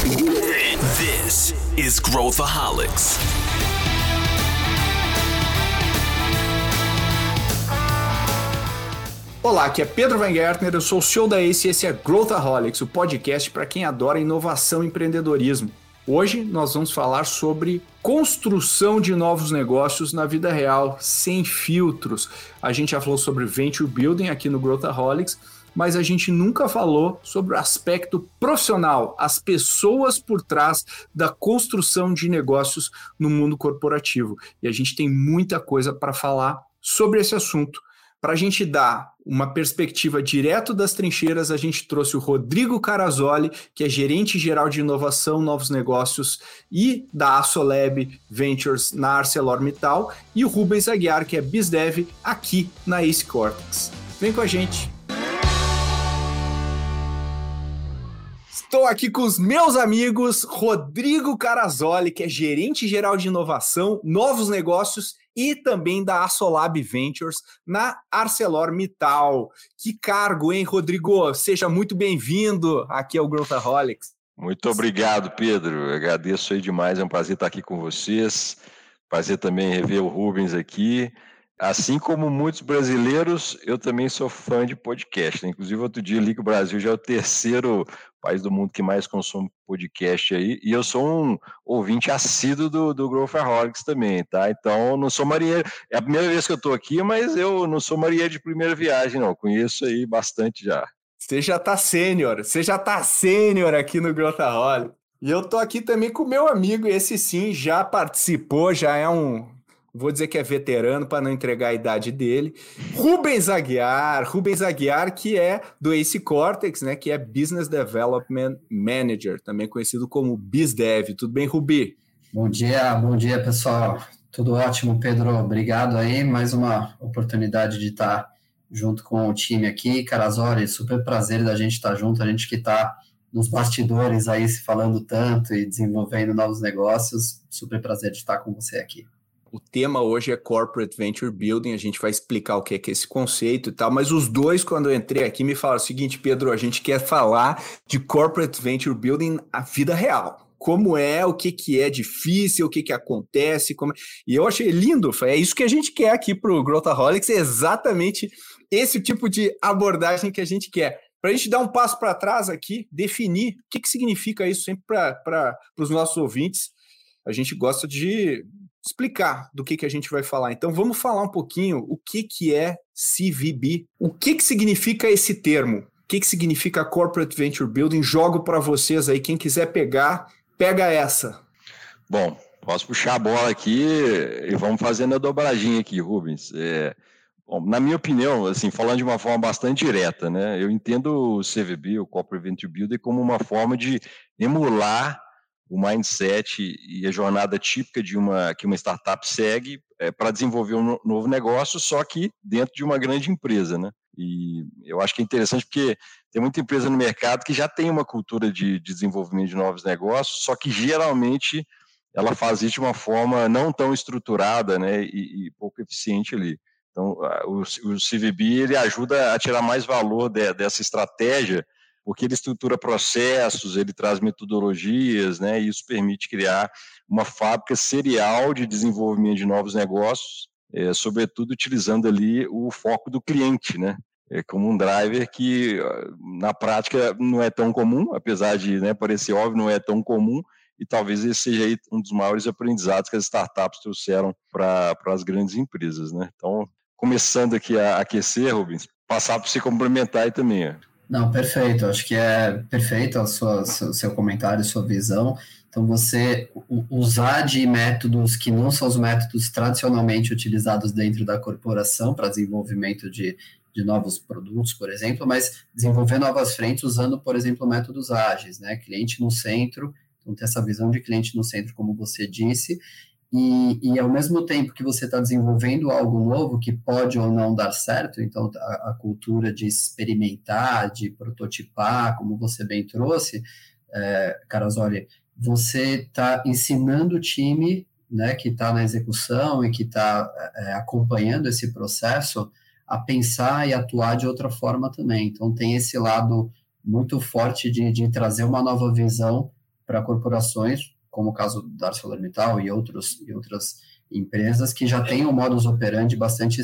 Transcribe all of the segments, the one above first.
This is Growthaholics. Olá, aqui é Pedro Van Gertner, eu sou o show da Ace e esse é Growthaholics, o podcast para quem adora inovação e empreendedorismo. Hoje nós vamos falar sobre construção de novos negócios na vida real, sem filtros. A gente já falou sobre venture building aqui no Growthaholics, mas a gente nunca falou sobre o aspecto profissional, as pessoas por trás da construção de negócios no mundo corporativo. E a gente tem muita coisa para falar sobre esse assunto. Para a gente dar uma perspectiva direto das trincheiras, a gente trouxe o Rodrigo Carazoli, que é gerente geral de inovação, novos negócios e da Assolab Ventures na ArcelorMittal, e o Rubens Aguiar, que é BizDev aqui na Ace Cortex. Vem com a gente! Estou aqui com os meus amigos Rodrigo Carazoli, que é gerente geral de inovação, novos negócios e também da Assolab Ventures na ArcelorMittal. Que cargo, hein, Rodrigo? Seja muito bem-vindo aqui ao Growthaholics. Muito obrigado, Pedro. Agradeço aí demais. É um prazer estar aqui com vocês. Prazer também rever o Rubens aqui. Assim como muitos brasileiros, eu também sou fã de podcast. Inclusive, outro dia li que o Brasil já é o terceiro país do mundo que mais consome podcast aí. E eu sou um ouvinte assíduo do, do Growthaholics também, tá? Então, não sou marinheiro. É a primeira vez que eu estou aqui, mas eu não sou marinheiro de primeira viagem, não. Conheço aí bastante já. Você já tá sênior. Você já tá sênior aqui no Growthaholics. E eu tô aqui também com o meu amigo, esse sim já participou, já é um vou dizer que é veterano para não entregar a idade dele. Rubens Aguiar, Rubens Aguiar, que é do Ace Cortex, né, que é Business Development Manager, também conhecido como BizDev. Tudo bem, Rubi? Bom dia, bom dia, pessoal. Tudo ótimo, Pedro. Obrigado aí. Mais uma oportunidade de estar junto com o time aqui. Carazori, super prazer da gente estar junto, a gente que está nos bastidores aí se falando tanto e desenvolvendo novos negócios. Super prazer de estar com você aqui. O tema hoje é Corporate Venture Building, a gente vai explicar o que é, que é esse conceito e tal, mas os dois, quando eu entrei aqui, me falaram o seguinte, Pedro, a gente quer falar de Corporate Venture Building a vida real. Como é, o que, que é difícil, o que, que acontece, como... É. e eu achei lindo, é isso que a gente quer aqui para o Growthaholics, é exatamente esse tipo de abordagem que a gente quer. Para a gente dar um passo para trás aqui, definir o que, que significa isso sempre para os nossos ouvintes, a gente gosta de explicar do que, que a gente vai falar. Então vamos falar um pouquinho o que, que é CVB, o que, que significa esse termo, o que, que significa Corporate Venture Building. Jogo para vocês aí, quem quiser pegar, pega essa. Bom, posso puxar a bola aqui e vamos fazendo a dobradinha aqui, Rubens. É, bom, na minha opinião, assim, falando de uma forma bastante direta, né, eu entendo o CVB, o Corporate Venture Building, como uma forma de emular o mindset e a jornada típica de uma que uma startup segue é, para desenvolver um novo negócio, só que dentro de uma grande empresa, né? E eu acho que é interessante porque tem muita empresa no mercado que já tem uma cultura de, de desenvolvimento de novos negócios, só que geralmente ela faz isso de uma forma não tão estruturada, né, e, e pouco eficiente ali. Então, o, o CVB ele ajuda a tirar mais valor de, dessa estratégia porque ele estrutura processos, ele traz metodologias, né, e isso permite criar uma fábrica serial de desenvolvimento de novos negócios, é, sobretudo utilizando ali o foco do cliente, né, é como um driver que na prática não é tão comum, apesar de né, parecer óbvio, não é tão comum, e talvez esse seja um dos maiores aprendizados que as startups trouxeram para as grandes empresas. Né? Então, começando aqui a aquecer, Rubens, passar para você complementar aí também. Não, perfeito. Acho que é perfeito sua, seu, seu comentário, sua visão. Então, você usar de métodos que não são os métodos tradicionalmente utilizados dentro da corporação para desenvolvimento de, de novos produtos, por exemplo, mas desenvolver novas frentes usando, por exemplo, métodos ágeis, né? Cliente no centro, então ter essa visão de cliente no centro, como você disse, e, e ao mesmo tempo que você está desenvolvendo algo novo que pode ou não dar certo, então a, a cultura de experimentar, de prototipar, como você bem trouxe, é, Carazoli, você está ensinando o time né, que está na execução e que está é, acompanhando esse processo a pensar e atuar de outra forma também. Então tem esse lado muito forte de, de trazer uma nova visão para corporações, como o caso da ArcelorMittal e, outros, e outras empresas que já têm um modus operandi bastante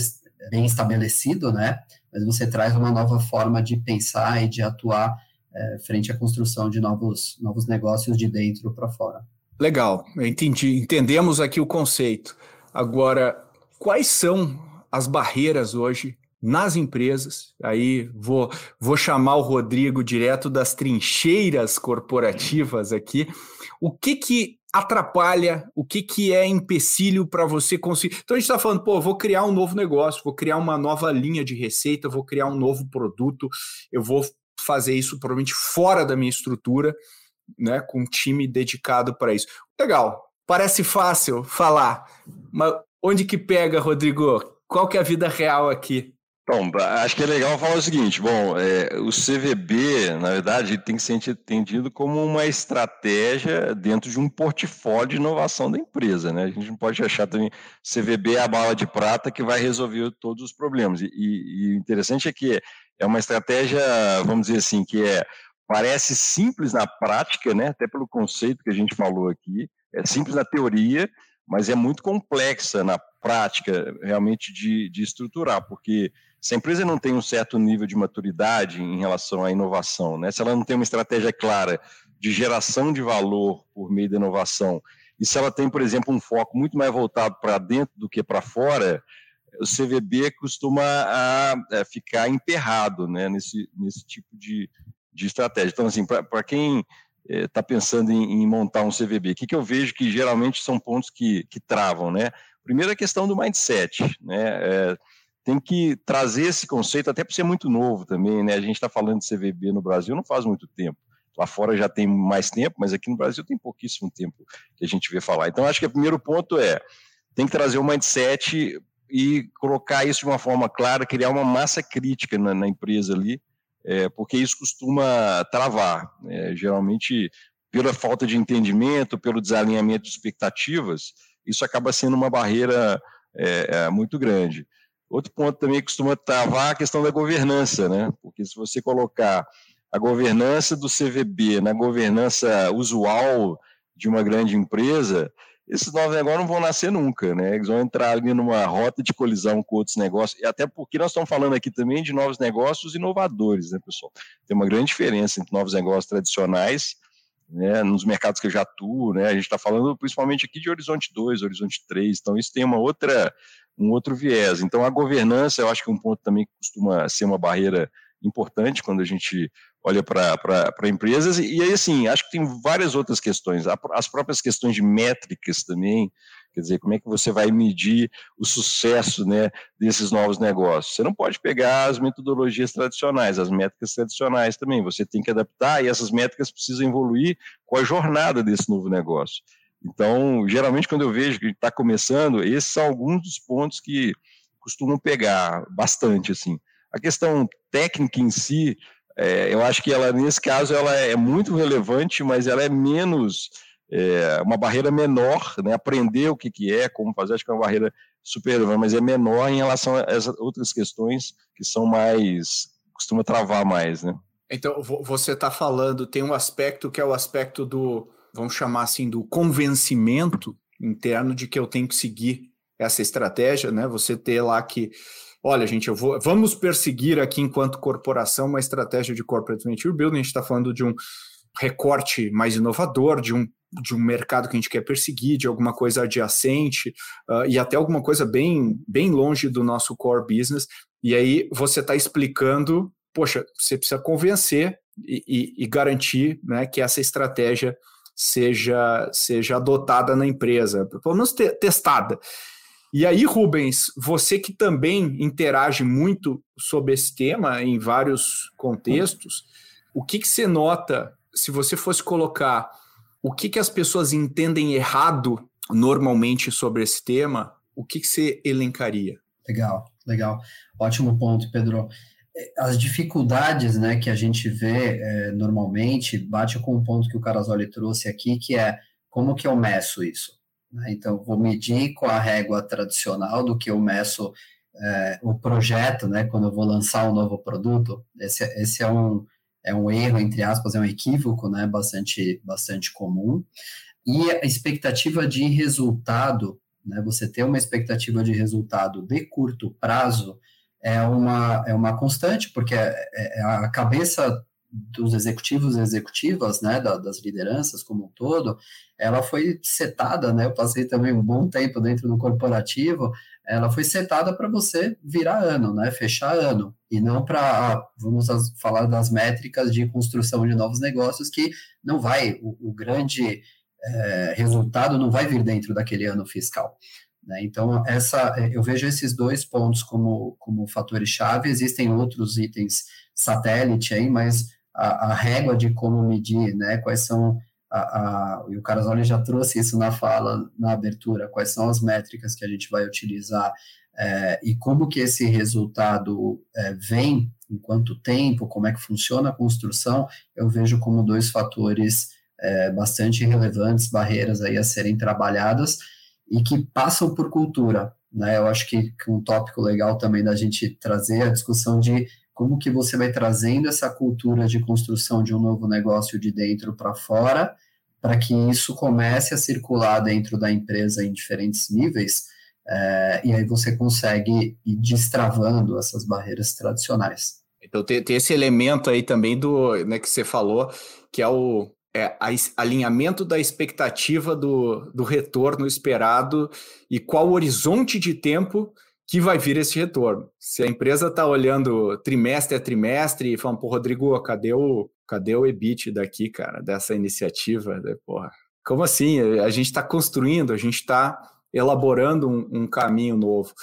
bem estabelecido, né? Mas você traz uma nova forma de pensar e de atuar é, frente à construção de novos, novos negócios de dentro para fora. Legal, entendi. Entendemos aqui o conceito. Agora, quais são as barreiras hoje nas empresas? Aí vou, vou chamar o Rodrigo direto das trincheiras corporativas aqui. O que que atrapalha, o que, que é empecilho para você conseguir. Então a gente está falando, pô, vou criar um novo negócio, vou criar uma nova linha de receita, vou criar um novo produto, eu vou fazer isso provavelmente fora da minha estrutura, né, com um time dedicado para isso. Legal, parece fácil falar, mas onde que pega, Rodrigo? Qual que é a vida real aqui? Bom, acho que é legal falar o seguinte: bom, é, o CVB, na verdade, tem que ser entendido como uma estratégia dentro de um portfólio de inovação da empresa, né? A gente não pode achar também CVB é a bala de prata que vai resolver todos os problemas. E, e o interessante é que é uma estratégia, vamos dizer assim, que é parece simples na prática, né? Até pelo conceito que a gente falou aqui, é simples na teoria, mas é muito complexa na prática realmente de, de estruturar, porque se a empresa não tem um certo nível de maturidade em relação à inovação, né? se ela não tem uma estratégia clara de geração de valor por meio da inovação, e se ela tem, por exemplo, um foco muito mais voltado para dentro do que para fora, o CVB costuma a, a ficar emperrado né, nesse, nesse tipo de, de estratégia. Então, assim, para quem está eh, pensando em, em, montar um CVB, o que, que eu vejo que geralmente são pontos que, que travam, né? Primeiro, a questão do mindset, né? É, tem que trazer esse conceito, até por ser muito novo também, né? A gente está falando de CVB no Brasil não faz muito tempo. Lá fora já tem mais tempo, mas aqui no Brasil tem pouquíssimo tempo que a gente vê falar. Então, acho que o primeiro ponto é tem que trazer o mindset e colocar isso de uma forma clara, criar uma massa crítica na, na empresa ali, é, porque isso costuma travar. É, geralmente, pela falta de entendimento, pelo desalinhamento de expectativas, isso acaba sendo uma barreira é, é muito grande. Outro ponto também que costuma travar a questão da governança, né? Porque se você colocar a governança do CVB na governança usual de uma grande empresa, esses novos negócios não vão nascer nunca, né? Eles vão entrar ali numa rota de colisão com outros negócios, e até porque nós estamos falando aqui também de novos negócios inovadores, né, pessoal? Tem uma grande diferença entre novos negócios tradicionais, né, nos mercados que eu já atuo, né? A gente está falando principalmente aqui de Horizonte 2, Horizonte 3, então isso tem uma outra um outro viés. Então, a governança, eu acho que é um ponto também que costuma ser uma barreira importante quando a gente olha para empresas. E, aí, assim, acho que tem várias outras questões. As próprias questões de métricas também, quer dizer, como é que você vai medir o sucesso né, desses novos negócios? Você não pode pegar as metodologias tradicionais, as métricas tradicionais também. Você tem que adaptar e essas métricas precisam evoluir com a jornada desse novo negócio. Então, geralmente, quando eu vejo que está começando, esses são alguns dos pontos que costumam pegar bastante, assim. A questão técnica em si, é, eu acho que ela, nesse caso, ela é muito relevante, mas ela é menos, é, uma barreira menor, né? Aprender o que, que é, como fazer, acho que é uma barreira super relevante, mas é menor em relação a essas outras questões que são mais, costuma travar mais, né? Então, você está falando, tem um aspecto que é o aspecto do, vamos chamar assim, do convencimento interno de que eu tenho que seguir essa estratégia, né? Você ter lá que, olha, gente, eu vou, vamos perseguir aqui enquanto corporação uma estratégia de corporate venture building. A gente está falando de um recorte mais inovador, de um de um mercado que a gente quer perseguir, de alguma coisa adjacente uh, e até alguma coisa bem bem longe do nosso core business. E aí você está explicando, poxa, você precisa convencer e, e, e garantir, né, que essa estratégia seja, seja adotada na empresa, pelo menos te, testada. E aí, Rubens, você que também interage muito sobre esse tema em vários contextos, o que, que você nota, se você fosse colocar o que, que as pessoas entendem errado normalmente sobre esse tema, o que, que você elencaria? Legal, legal. Ótimo ponto, Pedro as dificuldades né, que a gente vê é, normalmente bate com um ponto que o Carasoli trouxe aqui, que é como que eu meço isso? Né? Então, vou medir com a régua tradicional do que eu meço é, o projeto, né, quando eu vou lançar um novo produto. Esse, esse é, um, é um erro, entre aspas, é um equívoco, né, bastante, bastante comum. E a expectativa de resultado, né, você ter uma expectativa de resultado de curto prazo é uma, é uma constante, porque é, é, é a cabeça dos executivos e executivas, né, das lideranças como um todo, ela foi setada, né, eu passei também um bom tempo dentro do corporativo, ela foi setada para você virar ano, né, fechar ano, e não para, ah, vamos falar das métricas de construção de novos negócios, que não vai, o, o grande é, resultado não vai vir dentro daquele ano fiscal. Né? Então, essa, eu vejo esses dois pontos como, como fatores-chave, existem outros itens satélite aí, mas a, a, régua de como medir, né, quais são, a, a, e o Carasoli já trouxe isso na fala, na abertura, quais são as métricas que a gente vai utilizar é, e como que esse resultado é, vem, em quanto tempo, como é que funciona a construção, eu vejo como dois fatores é, bastante relevantes, barreiras aí a serem trabalhadas e que passam por cultura, né? Eu acho que, que um tópico legal também da gente trazer a discussão de como que você vai trazendo essa cultura de construção de um novo negócio de dentro para fora, para que isso comece a circular dentro da empresa em diferentes níveis, é, e aí você consegue ir destravando essas barreiras tradicionais. Então tem, tem esse elemento aí também do né, que você falou, que é o é, a, alinhamento da expectativa do, do retorno esperado e qual o horizonte de tempo que vai vir esse retorno. Se a empresa está olhando trimestre a trimestre e falando, pô, Rodrigo, cadê o, cadê o EBIT daqui, cara, dessa iniciativa? Porra, como assim? A gente está construindo, a gente está elaborando um, um, caminho novo.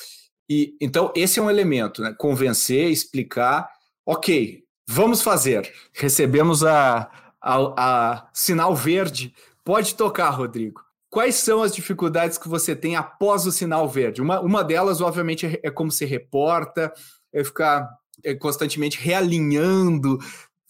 E então esse é um elemento, né? Convencer, explicar, ok, vamos fazer. Recebemos a, a, a sinal verde. Pode tocar, Rodrigo. Quais são as dificuldades que você tem após o sinal verde? Uma, uma delas, obviamente, é, é como se reporta, é ficar é, constantemente realinhando,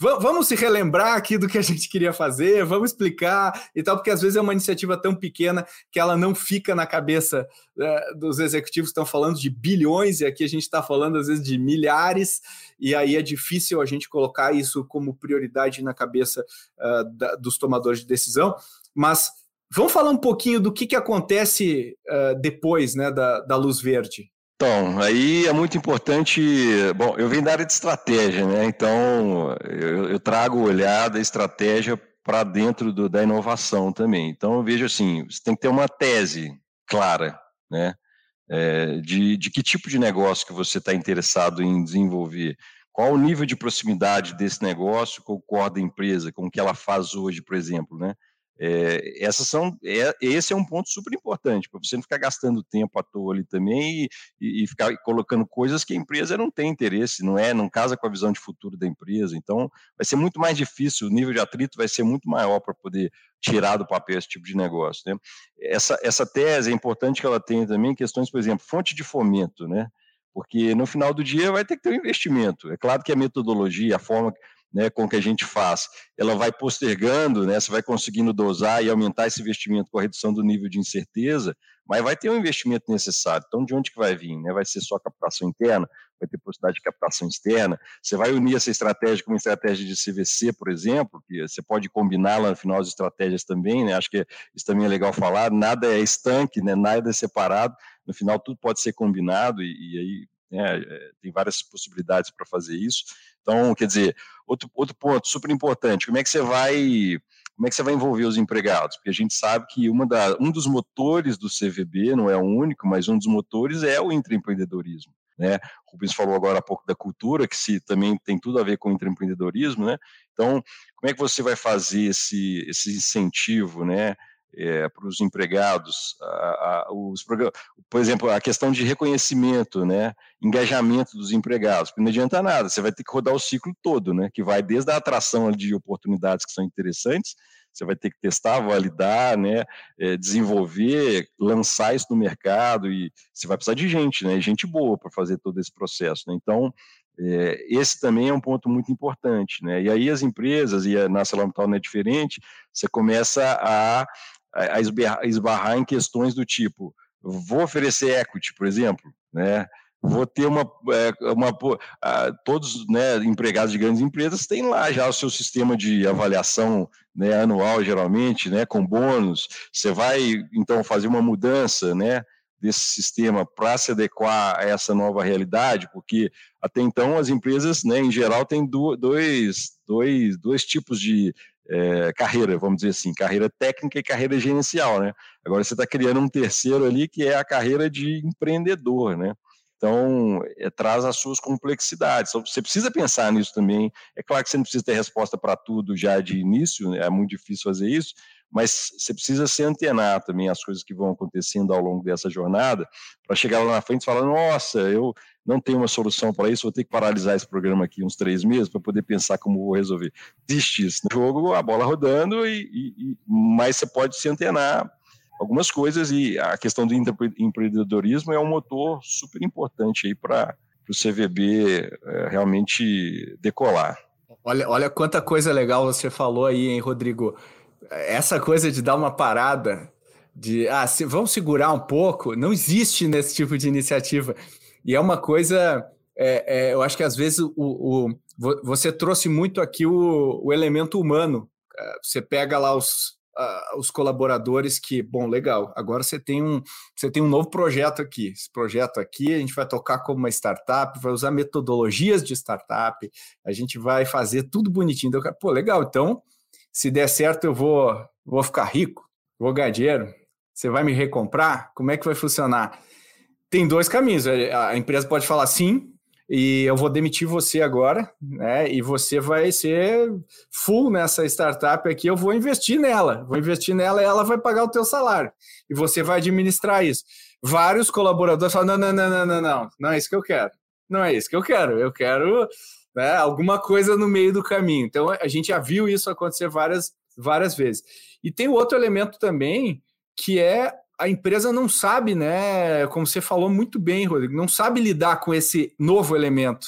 vamos se relembrar aqui do que a gente queria fazer, vamos explicar e tal, porque às vezes é uma iniciativa tão pequena que ela não fica na cabeça é, dos executivos que estão falando de bilhões, e aqui a gente está falando às vezes de milhares, e aí é difícil a gente colocar isso como prioridade na cabeça uh, da, dos tomadores de decisão, mas vamos falar um pouquinho do que, que acontece uh, depois né, da, da luz verde. Então, aí é muito importante. Bom, eu venho da área de estratégia, né? Então, eu, eu trago o olhar da estratégia para dentro do, da inovação também. Então, eu vejo assim: você tem que ter uma tese clara, né? É, de, de que tipo de negócio que você está interessado em desenvolver. Qual o nível de proximidade desse negócio com o core da empresa, com o que ela faz hoje, por exemplo, né? É, essas são, é, esse é um ponto super importante, para você não ficar gastando tempo à toa ali também e, e, ficar colocando coisas que a empresa não tem interesse, não é, não casa com a visão de futuro da empresa. Então, vai ser muito mais difícil, o nível de atrito vai ser muito maior para poder tirar do papel esse tipo de negócio. Né? Essa, essa tese é importante que ela tenha também questões, por exemplo, fonte de fomento, né? Porque no final do dia vai ter que ter um investimento. É claro que a metodologia, a forma né, com que a gente faz, ela vai postergando, né, você vai conseguindo dosar e aumentar esse investimento com a redução do nível de incerteza, mas vai ter um investimento necessário. Então, de onde que vai vir? Né? Vai ser só captação interna? Vai ter possibilidade de captação externa? Você vai unir essa estratégia com uma estratégia de CVC, por exemplo, que você pode combinar lá no final as estratégias também, né? Acho que isso também é legal falar. Nada é estanque, né? Nada é separado. No final, tudo pode ser combinado e, e aí né, é, tem várias possibilidades para fazer isso. Então, quer dizer, outro, outro ponto super importante, como é que você vai como é que você vai envolver os empregados? Porque a gente sabe que uma da, um dos motores do CVB, não é o único, mas um dos motores é o intraempreendedorismo. Né? O Rubens falou agora há pouco da cultura, que se, também tem tudo a ver com o intraempreendedorismo. Né? Então, como é que você vai fazer esse, esse incentivo, né? É, para os empregados, a, a, os por exemplo, a questão de reconhecimento, né, engajamento dos empregados, porque não adianta nada, você vai ter que rodar o ciclo todo, né, que vai desde a atração de oportunidades que são interessantes, você vai ter que testar, validar, né, é, desenvolver, lançar isso no mercado e você vai precisar de gente, né, gente boa para fazer todo esse processo, né, então é, esse também é um ponto muito importante, né? E aí as empresas, e a nossa Lamtal não é diferente, você começa a a esbarrar em questões do tipo, vou oferecer equity, por exemplo, né? vou ter uma, é, uma todos né, empregados de grandes empresas têm lá já o seu sistema de avaliação né, anual geralmente, né, com bônus. Você vai então fazer uma mudança, né, desse sistema para se adequar a essa nova realidade, porque até então as empresas, né, em geral, têm dois, dois, dois tipos de é, carreira, vamos dizer assim, carreira técnica e carreira gerencial, né? Agora você está criando um terceiro ali que é a carreira de empreendedor, né? Então, é, traz as suas complexidades. Então, você precisa pensar nisso também. É claro que você não precisa ter resposta para tudo já de início, né? é muito difícil fazer isso, mas você precisa se antenar também as coisas que vão acontecendo ao longo dessa jornada, para chegar lá na frente e falar: nossa, eu não tenho uma solução para isso, vou ter que paralisar esse programa aqui uns três meses para poder pensar como vou resolver. Existe isso no jogo, a bola rodando, e, e, mas você pode se antenar algumas coisas e a questão do empreendedorismo é um motor super importante aí para o CVB é, realmente decolar. Olha, olha quanta coisa legal você falou aí, hein, Rodrigo? essa coisa de dar uma parada, de ah, se, vamos segurar um pouco, não existe nesse tipo de iniciativa. E é uma coisa, é, é, eu acho que às vezes o, o, você trouxe muito aqui o, o elemento humano. É, você pega lá os, uh, os colaboradores que, bom, legal, agora você tem, um, você tem um novo projeto aqui. Esse projeto aqui a gente vai tocar como uma startup, vai usar metodologias de startup, a gente vai fazer tudo bonitinho. Então, pô, legal, então se der certo eu vou, vou ficar rico, vou ganhar dinheiro, você vai me recomprar? Como é que vai funcionar? Tem dois caminhos. A empresa pode falar sim, e eu vou demitir você agora, né? E você vai ser full nessa startup aqui. Eu vou investir nela, vou investir nela e ela vai pagar o teu salário. E você vai administrar isso. Vários colaboradores falam: não, não, não, não, não, não, não é isso que eu quero. Não é isso que eu quero. Eu quero né? Alguma coisa no meio do caminho. Então a gente já viu isso acontecer várias, várias vezes. E tem outro elemento também que é a empresa não sabe, né? Como você falou muito bem, Rodrigo, não sabe lidar com esse novo elemento.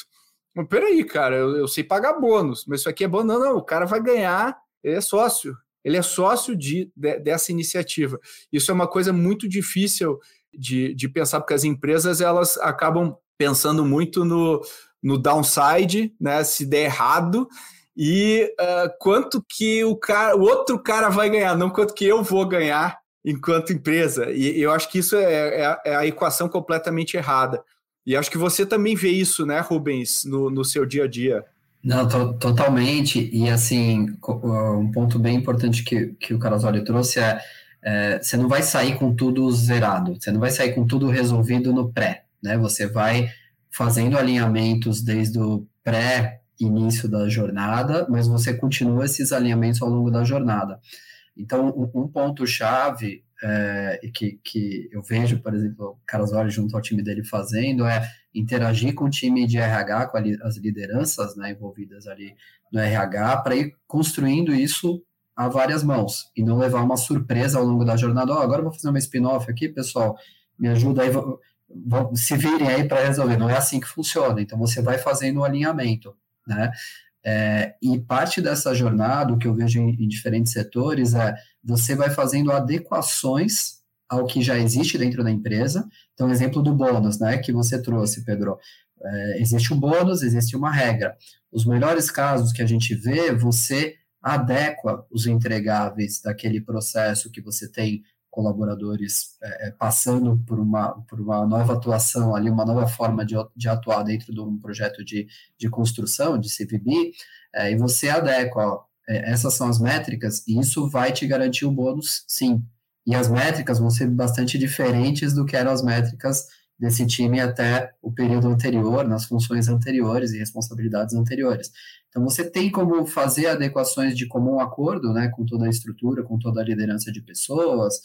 Mas peraí, cara, eu, eu sei pagar bônus, mas isso aqui é bônus. Não, não, o cara vai ganhar, ele é sócio, ele é sócio de, de dessa iniciativa. Isso é uma coisa muito difícil de, de pensar, porque as empresas elas acabam pensando muito no, no downside, né? Se der errado, e uh, quanto que o cara, o outro cara vai ganhar, não quanto que eu vou ganhar enquanto empresa. E eu acho que isso é, é, é a equação completamente errada. E acho que você também vê isso, né, Rubens, no, no seu dia a dia. Não, to, totalmente. E assim, um ponto bem importante que, que o Carasoli trouxe é, é, você não vai sair com tudo zerado, você não vai sair com tudo resolvido no pré, né? Você vai fazendo alinhamentos desde o pré-início da jornada, mas você continua esses alinhamentos ao longo da jornada. Então, um ponto-chave é, que, que eu vejo, por exemplo, o Carlos junto ao time dele fazendo é interagir com o time de RH, com as lideranças né, envolvidas ali no RH, para ir construindo isso a várias mãos e não levar uma surpresa ao longo da jornada. Oh, agora vou fazer uma spin-off aqui, pessoal, me ajuda aí, se virem aí para resolver. Não é assim que funciona. Então você vai fazendo o um alinhamento, né? É, e parte dessa jornada, o que eu vejo em, em, diferentes setores, é você vai fazendo adequações ao que já existe dentro da empresa. Então, exemplo do bônus, né, que você trouxe, Pedro. É, existe um bônus, existe uma regra. Os melhores casos que a gente vê, você adequa os entregáveis daquele processo que você tem colaboradores é, é, passando por uma, por uma nova atuação ali, uma nova forma de, de atuar dentro de um projeto de, de construção, de CVB, é, e você adequa, ó, é, essas são as métricas, e isso vai te garantir o bônus, sim. E as métricas vão ser bastante diferentes do que eram as métricas desse time até o período anterior, nas funções anteriores e responsabilidades anteriores. Então, você tem como fazer adequações de comum acordo, né, com toda a estrutura, com toda a liderança de pessoas,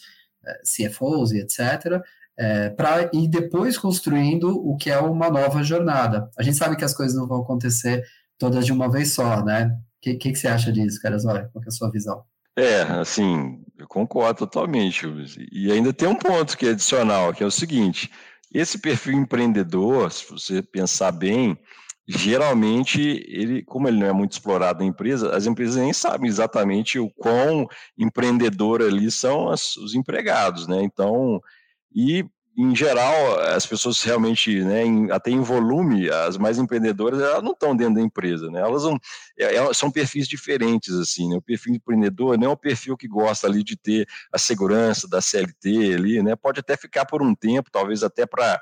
CFOs e etc., é, para ir depois construindo o que é uma nova jornada. A gente sabe que as coisas não vão acontecer todas de uma vez só, né? O que, que, que, você acha disso, Caras? Olha, qual é a sua visão? É, assim, eu concordo totalmente. E ainda tem um ponto que é adicional, que é o seguinte: esse perfil empreendedor, se você pensar bem, geralmente ele, como ele não é muito explorado na empresa, as empresas nem sabem exatamente o quão empreendedor ali são as, os empregados, né? Então, e em geral, as pessoas realmente, né, em, até em volume, as mais empreendedoras, elas não estão dentro da empresa, né? Elas não, é, é, são perfis diferentes, assim, né? O perfil empreendedor não é o perfil que gosta ali de ter a segurança da CLT ali, né? Pode até ficar por um tempo, talvez até para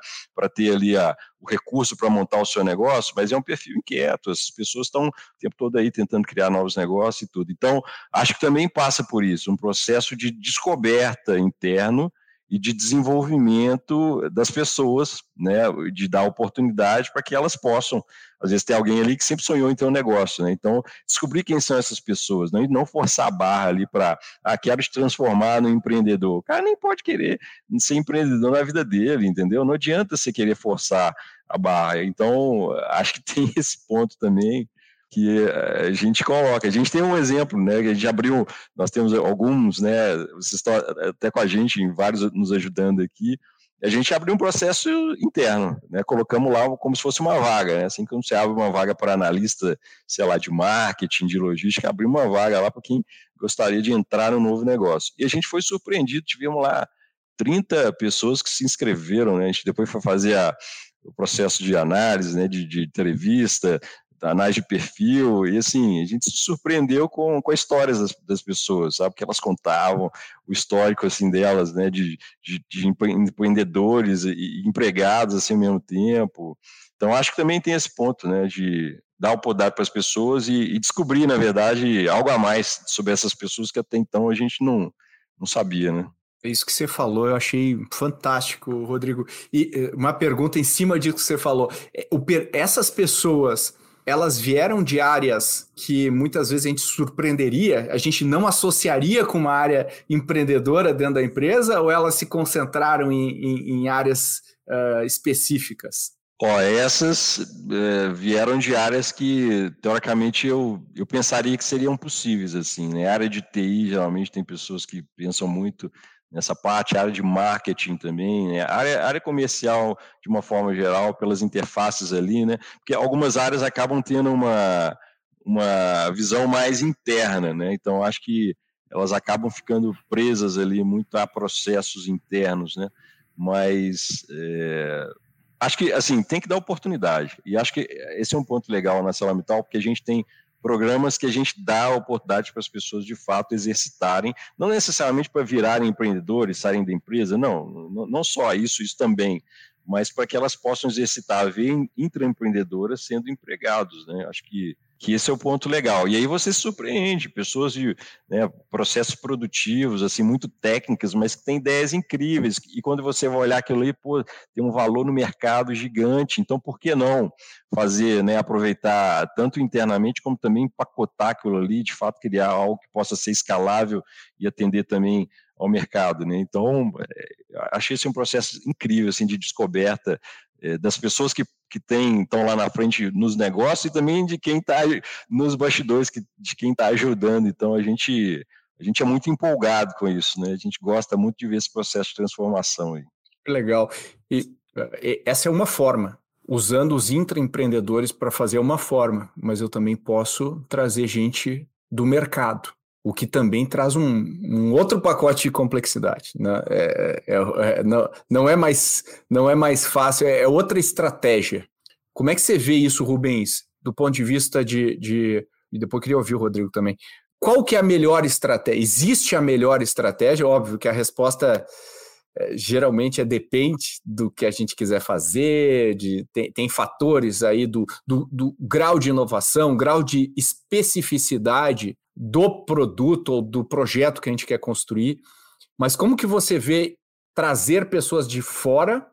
ter ali a, o recurso para montar o seu negócio, mas é um perfil inquieto, as pessoas estão o tempo todo aí tentando criar novos negócios e tudo. Então, acho que também passa por isso, um processo de descoberta interno, e de desenvolvimento das pessoas, né, de dar oportunidade para que elas possam, às vezes tem alguém ali que sempre sonhou em ter um negócio, né, então descobrir quem são essas pessoas, né, e não forçar a barra ali para, ah, quero te transformar no empreendedor, o cara nem pode querer ser empreendedor na vida dele, entendeu, não adianta você querer forçar a barra, então acho que tem esse ponto também, que eh, a gente coloca. A gente tem um exemplo, né? A gente abriu, nós temos alguns, né? Vocês estão até com a gente, vários nos ajudando aqui. A gente abriu um processo interno, né? Colocamos lá como se fosse uma vaga, né? Assim como você abre uma vaga para analista, sei lá, de marketing, de logística, abrir uma vaga lá para quem gostaria de entrar no novo negócio. E a gente foi surpreendido, tivemos lá 30 pessoas que se inscreveram, né? A gente depois foi fazer a, o processo de análise, né, de, de entrevista, análise de perfil, e assim, a gente se surpreendeu com, com as histórias das, das pessoas, sabe, que elas contavam, o histórico, assim, delas, né, de, de, de empreendedores e empregados, assim, ao mesmo tempo, então acho que também tem esse ponto, né, de dar o poder para as pessoas e, e, descobrir, na verdade, algo a mais sobre essas pessoas que até então a gente não, não sabia, né. Isso que você falou, eu achei fantástico, Rodrigo. E eh, uma pergunta em cima disso que você falou. É, essas pessoas, elas vieram de áreas que muitas vezes a gente surpreenderia, a gente não associaria com uma área empreendedora dentro da empresa, ou elas se concentraram em, em, em áreas uh, específicas? Ó, essas uh, vieram de áreas que, teoricamente, eu, eu pensaria que seriam possíveis, assim, né? A área de TI, geralmente, tem pessoas que pensam muito nessa parte, área de marketing também, né? área, área comercial de uma forma geral, pelas interfaces ali, né? Porque algumas áreas acabam tendo uma, uma visão mais interna, né? Então acho que elas acabam ficando presas ali muito a processos internos, né? Mas é, acho que assim tem que dar oportunidade e acho que esse é um ponto legal na Salamital porque a gente tem programas que a gente dá a oportunidade para as pessoas de fato exercitarem, não necessariamente para virarem empreendedores, saírem da empresa, não, não só isso, isso também, mas para que elas possam exercitar a ver intraempreendedoras sendo empregados, né? Acho que que esse é o ponto legal. E aí você se surpreende, pessoas de né, processos produtivos, assim, muito técnicas, mas que têm ideias incríveis. E quando você vai olhar aquilo ali, pô, tem um valor no mercado gigante. Então, por que não fazer, né, aproveitar tanto internamente como também empacotar aquilo ali, de fato criar algo que possa ser escalável e atender também ao mercado, né? Então, é, achei esse um processo incrível, assim, de descoberta das pessoas que que tem estão lá na frente nos negócios e também de quem está nos bastidores, que, de quem está ajudando. Então a gente a gente é muito empolgado com isso, né? A gente gosta muito de ver esse processo de transformação aí. Legal. E, essa é uma forma, usando os intraempreendedores para fazer uma forma, mas eu também posso trazer gente do mercado o que também traz um, um, outro pacote de complexidade. Né? É, é, é, não, não, é mais, não é mais fácil, é, é, outra estratégia. Como é que você vê isso, Rubens, do ponto de vista de. de e depois queria ouvir o Rodrigo também. Qual que é a melhor estratégia? Existe a melhor estratégia? Óbvio que a resposta é, geralmente é depende do que a gente quiser fazer, de, tem, tem fatores aí do, do, do grau de inovação, grau de especificidade do produto ou do projeto que a gente quer construir, mas como que você vê trazer pessoas de fora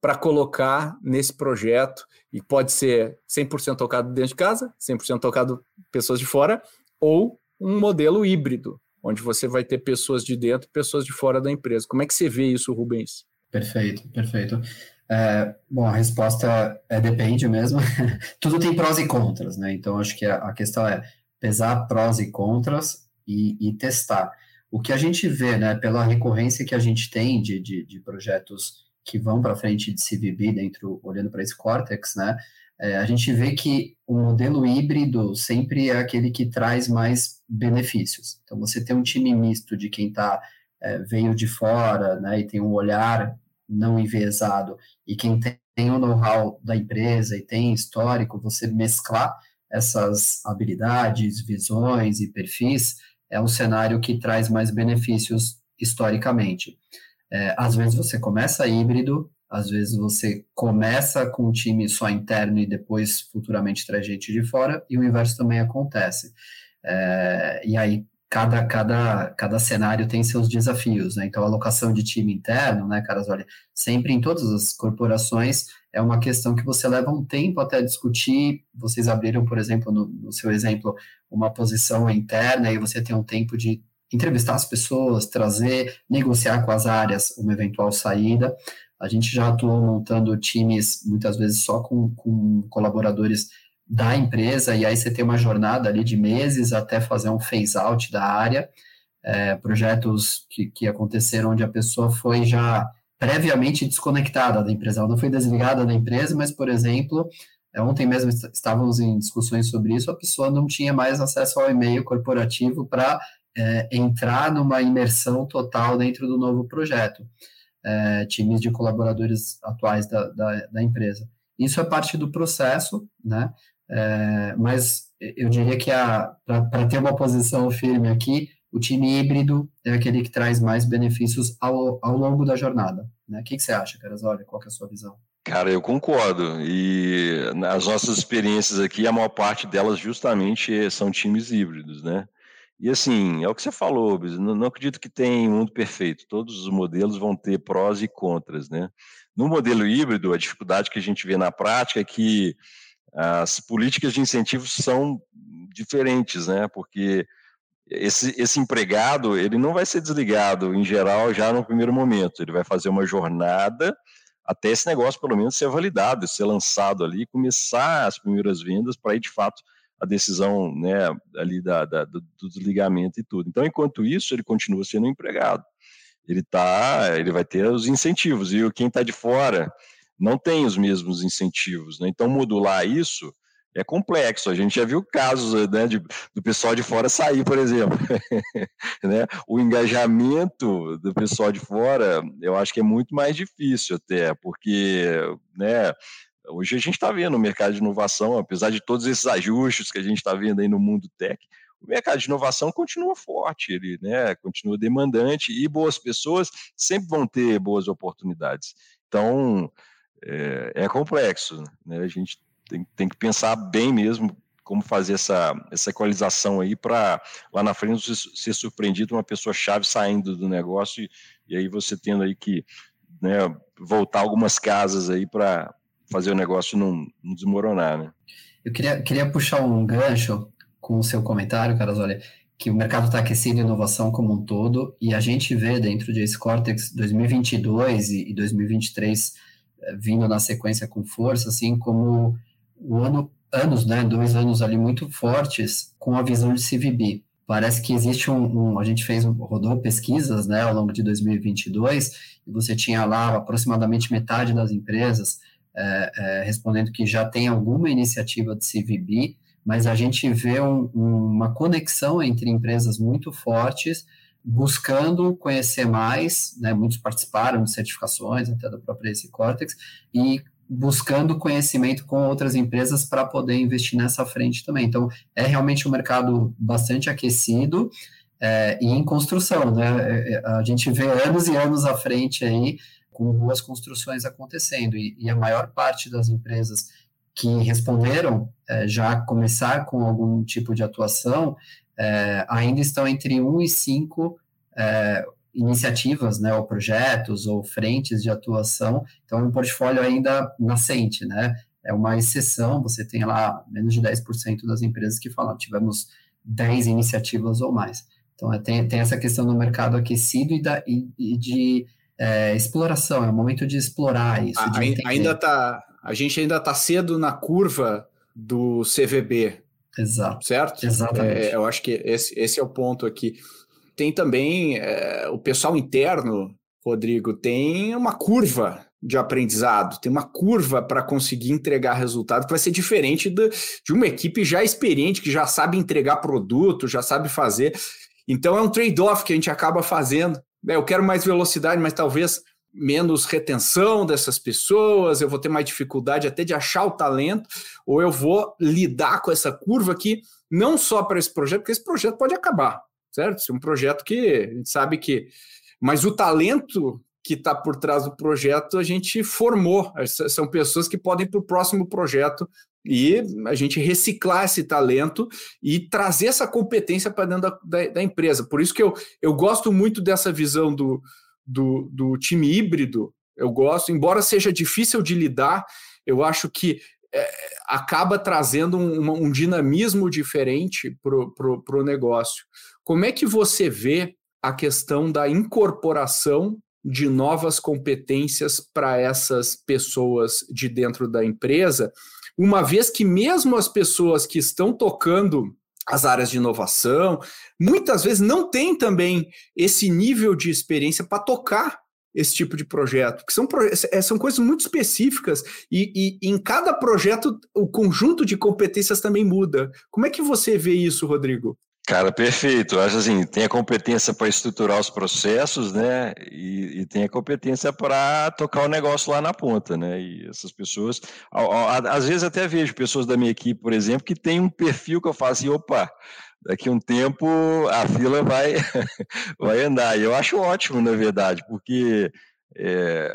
para colocar nesse projeto e pode ser 100% tocado dentro de casa, 100% tocado pessoas de fora ou um modelo híbrido, onde você vai ter pessoas de dentro, pessoas de fora da empresa. Como é que você vê isso, Rubens? Perfeito, perfeito. É, bom, a resposta é depende mesmo. Tudo tem prós e contras, né? Então, acho que a questão é pesar prós e contras e, e, testar. O que a gente vê, né, pela recorrência que a gente tem de, de, de projetos que vão para frente de CVB, dentro, olhando para esse Cortex, né, é, a gente vê que o modelo híbrido sempre é aquele que traz mais benefícios. Então, você tem um time misto de quem tá, é, veio de fora né, e tem um olhar não enviesado e quem tem o know-how da empresa e tem histórico, você mesclar essas habilidades, visões e perfis é um cenário que traz mais benefícios historicamente. É, às vezes você começa híbrido, às vezes você começa com um time só interno e depois futuramente traz gente de fora, e o inverso também acontece. É, e aí cada, cada, cada cenário tem seus desafios, né? Então, a alocação de time interno, né, caras, olha, sempre em todas as corporações é uma questão que você leva um tempo até discutir. Vocês abriram, por exemplo, no, no seu exemplo, uma posição interna e você tem um tempo de entrevistar as pessoas, trazer, negociar com as áreas uma eventual saída. A gente já atuou montando times, muitas vezes só com, com colaboradores da empresa, e aí você tem uma jornada ali de meses até fazer um phase-out da área, é, projetos que, que aconteceram onde a pessoa foi já previamente desconectada da empresa, ela não foi desligada da empresa, mas, por exemplo, é, ontem mesmo estávamos em discussões sobre isso, a pessoa não tinha mais acesso ao e-mail corporativo para é, entrar numa imersão total dentro do novo projeto, é, times de colaboradores atuais da, da, da empresa. Isso é parte do processo, né? É, mas eu diria que para ter uma posição firme aqui, o time híbrido é aquele que traz mais benefícios ao, ao longo da jornada. Né? O que, que você acha, Caras? Olha, qual é a sua visão? Cara, eu concordo. E as nossas experiências aqui, a maior parte delas justamente são times híbridos, né? E assim, é o que você falou, não, não acredito que tem mundo perfeito. Todos os modelos vão ter prós e contras, né? No modelo híbrido, a dificuldade que a gente vê na prática é que as políticas de incentivos são diferentes, né? Porque esse, esse empregado ele não vai ser desligado em geral já no primeiro momento. Ele vai fazer uma jornada até esse negócio pelo menos ser validado, ser lançado ali, começar as primeiras vendas para ir de fato a decisão né, ali da, da, do, do desligamento e tudo. Então, enquanto isso, ele continua sendo empregado. Ele tá, ele vai ter os incentivos e quem está de fora não tem os mesmos incentivos. Né? Então, modular isso é complexo. A gente já viu casos né, de, do pessoal de fora sair, por exemplo. né? O engajamento do pessoal de fora, eu acho que é muito mais difícil até, porque né, hoje a gente está vendo o mercado de inovação, apesar de todos esses ajustes que a gente está vendo aí no mundo tech, o mercado de inovação continua forte, ele né, continua demandante e boas pessoas sempre vão ter boas oportunidades. Então, é, é complexo. Né? A gente tem, tem que pensar bem mesmo como fazer essa, essa equalização aí para lá na frente você ser surpreendido uma pessoa chave saindo do negócio e, e aí você tendo aí que né, voltar algumas casas aí para fazer o negócio não, não, desmoronar, né? Eu queria, queria puxar um gancho com o seu comentário, Caras, olha, que o mercado está aquecido em inovação como um todo e a gente vê dentro de Cortex 2022 e, e 2023 vindo na sequência com força, assim como o ano, anos, né, dois anos ali muito fortes com a visão de CVB. Parece que existe um, um a gente fez rodou pesquisas, né, ao longo de 2022 e você tinha lá aproximadamente metade das empresas é, é, respondendo que já tem alguma iniciativa de CVB, mas a gente vê um, uma conexão entre empresas muito fortes buscando conhecer mais, né, muitos participaram de certificações, até da própria esse Cortex, e buscando conhecimento com outras empresas para poder investir nessa frente também. Então, é realmente um mercado bastante aquecido é, e em construção, né? É, é, a gente vê anos e anos à frente aí com boas construções acontecendo, e, e a maior parte das empresas que responderam é, já começar com algum tipo de atuação é, ainda estão entre 1 e 5 é, iniciativas, né, ou projetos, ou frentes de atuação, então é um portfólio ainda nascente, né, é uma exceção, você tem lá menos de 10% das empresas que falam, tivemos 10 iniciativas ou mais. Então, é, tem, tem essa questão do mercado aquecido e, da, e, e de é, exploração, é o momento de explorar isso. De a, ainda tá, a gente ainda está cedo na curva do CVB, Exato. Certo? Exatamente. É, eu acho que esse, esse é o ponto aqui. Tem também é, o pessoal interno, Rodrigo, tem uma curva de aprendizado, tem uma curva para conseguir entregar resultado que vai ser diferente de, de uma equipe já experiente, que já sabe entregar produto, já sabe fazer. Então é um trade-off que a gente acaba fazendo. É, eu quero mais velocidade, mas talvez menos retenção dessas pessoas, eu vou ter mais dificuldade até de achar o talento, ou eu vou lidar com essa curva aqui, não só para esse projeto, porque esse projeto pode acabar, certo? Esse é um projeto que a gente sabe que. Mas o talento que está por trás do projeto a gente formou. São pessoas que podem para o próximo projeto e a gente reciclar esse talento e trazer essa competência para dentro da, da, da, empresa. Por isso que eu, eu gosto muito dessa visão do, do, do time híbrido. Eu gosto, embora seja difícil de lidar, eu acho que é, acaba trazendo um, um dinamismo diferente para o negócio. Como é que você vê a questão da incorporação de novas competências para essas pessoas de dentro da empresa, uma vez que mesmo as pessoas que estão tocando as áreas de inovação, muitas vezes não têm também esse nível de experiência para tocar esse tipo de projeto, que são, é, são coisas muito específicas e, e, em cada projeto o conjunto de competências também muda. Como é que você vê isso, Rodrigo? Cara, perfeito. Acho assim, tem a competência para estruturar os processos, né? E, e tem a competência para tocar o negócio lá na ponta, né? E essas pessoas, às vezes até vejo pessoas da minha equipe, por exemplo, que tem um perfil que eu falo assim, opa, daqui um tempo a fila vai, vai andar. E eu acho ótimo, na verdade, porque é,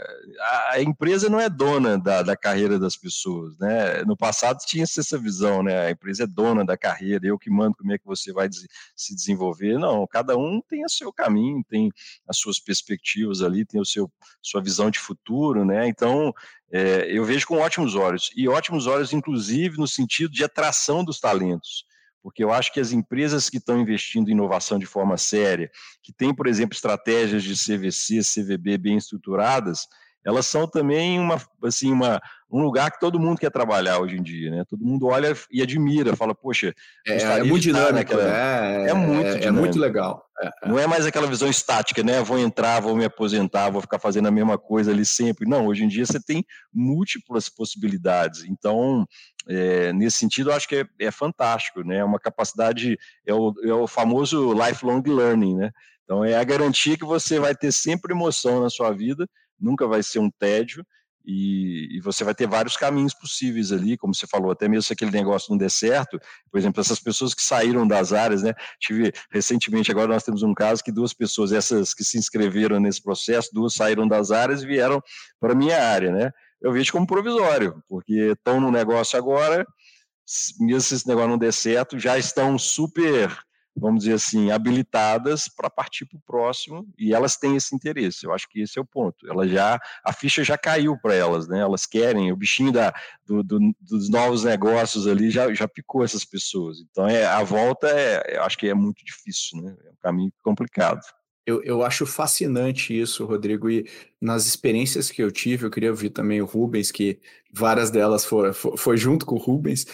a empresa não é dona da, da, carreira das pessoas, né? No passado tinha essa visão, né? A empresa é dona da carreira, eu que mando como é que você vai se desenvolver. Não, cada um tem o seu caminho, tem as suas perspectivas ali, tem o seu sua visão de futuro, né? Então é, eu vejo com ótimos olhos e ótimos olhos, inclusive no sentido de atração dos talentos porque eu acho que as empresas que estão investindo em inovação de forma séria, que têm, por exemplo, estratégias de CVC, CVB bem estruturadas, elas são também uma, assim, uma, um lugar que todo mundo quer trabalhar hoje em dia, né? Todo mundo olha e admira, fala, poxa, é, é muito dinâmico, né? É, muito, é, é muito legal. É, é. Não é mais aquela visão estática, né? Vou entrar, vou me aposentar, vou ficar fazendo a mesma coisa ali sempre. Não, hoje em dia você tem múltiplas possibilidades. Então, é, nesse sentido, eu acho que é, é, fantástico, né? É uma capacidade, é o, é o famoso lifelong learning, né? Então, é a garantia que você vai ter sempre emoção na sua vida, nunca vai ser um tédio, e, e, você vai ter vários caminhos possíveis ali, como você falou, até mesmo se aquele negócio não der certo, por exemplo, essas pessoas que saíram das áreas, né? Tive recentemente, agora nós temos um caso que duas pessoas, essas que se inscreveram nesse processo, duas saíram das áreas e vieram para a minha área, né? Eu vejo como provisório, porque estão no negócio agora, mesmo se esse negócio não der certo, já estão super vamos dizer assim, habilitadas para partir para o próximo e elas têm esse interesse. Eu acho que esse é o ponto. Ela já a ficha já caiu para elas, né? Elas querem o bichinho da, do, do, dos novos negócios ali já, já picou essas pessoas. Então é a volta é, eu acho que é muito difícil, né? É um caminho complicado. Eu, eu acho fascinante isso, Rodrigo, e nas experiências que eu tive, eu queria ouvir também o Rubens, que várias delas foi, foi, foi junto com o Rubens.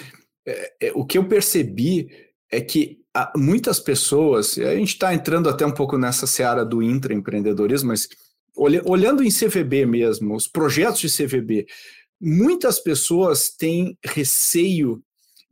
É, é, o que eu percebi é que muitas pessoas, a gente está entrando até um pouco nessa seara do intraempreendedorismo, mas olhando em CVB mesmo, os projetos de CVB, muitas pessoas têm receio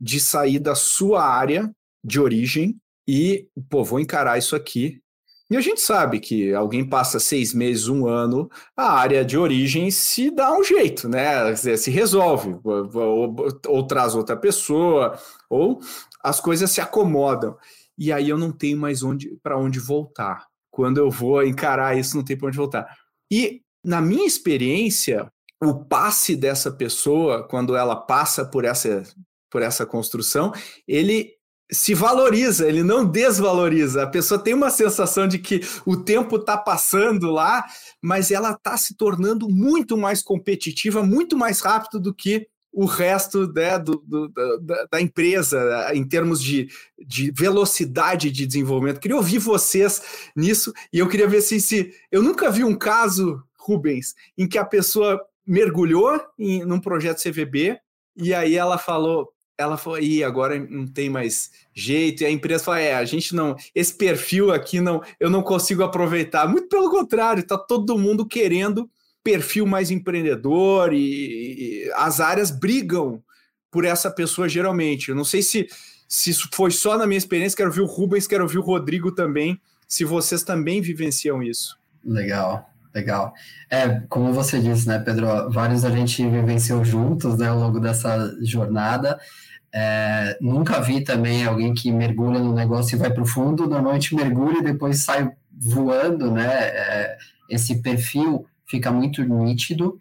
de sair da sua área de origem e, pô, vou encarar isso aqui. E a gente sabe que alguém passa seis meses, um ano, a área de origem se dá um jeito, né? Se resolve, ou, ou, ou traz outra pessoa, ou as coisas se acomodam. E aí eu não tenho mais onde para onde voltar. Quando eu vou encarar isso, não tem para onde voltar. E na minha experiência, o passe dessa pessoa, quando ela passa por essa por essa construção, ele se valoriza, ele não desvaloriza. A pessoa tem uma sensação de que o tempo está passando lá, mas ela está se tornando muito mais competitiva, muito mais rápido do que o resto né, do, do, da, da, empresa em termos de, de velocidade de desenvolvimento. Queria ouvir vocês nisso e eu queria ver se, eu nunca vi um caso, Rubens, em que a pessoa mergulhou em num projeto CVB e aí ela falou, ela falou, e agora não tem mais jeito, e a empresa falou, é, a gente não, esse perfil aqui não, eu não consigo aproveitar. Muito pelo contrário, está todo mundo querendo perfil mais empreendedor e, e, as áreas brigam por essa pessoa geralmente. Eu não sei se, se isso foi só na minha experiência, quero ouvir o Rubens, quero ouvir o Rodrigo também, se vocês também vivenciam isso. Legal. Legal. É, como você disse, né, Pedro? Vários a gente vivenciou juntos, né, ao longo dessa jornada. É, nunca vi também alguém que mergulha no negócio e vai para o fundo. Normalmente mergulha e depois sai voando, né? É, esse perfil fica muito nítido.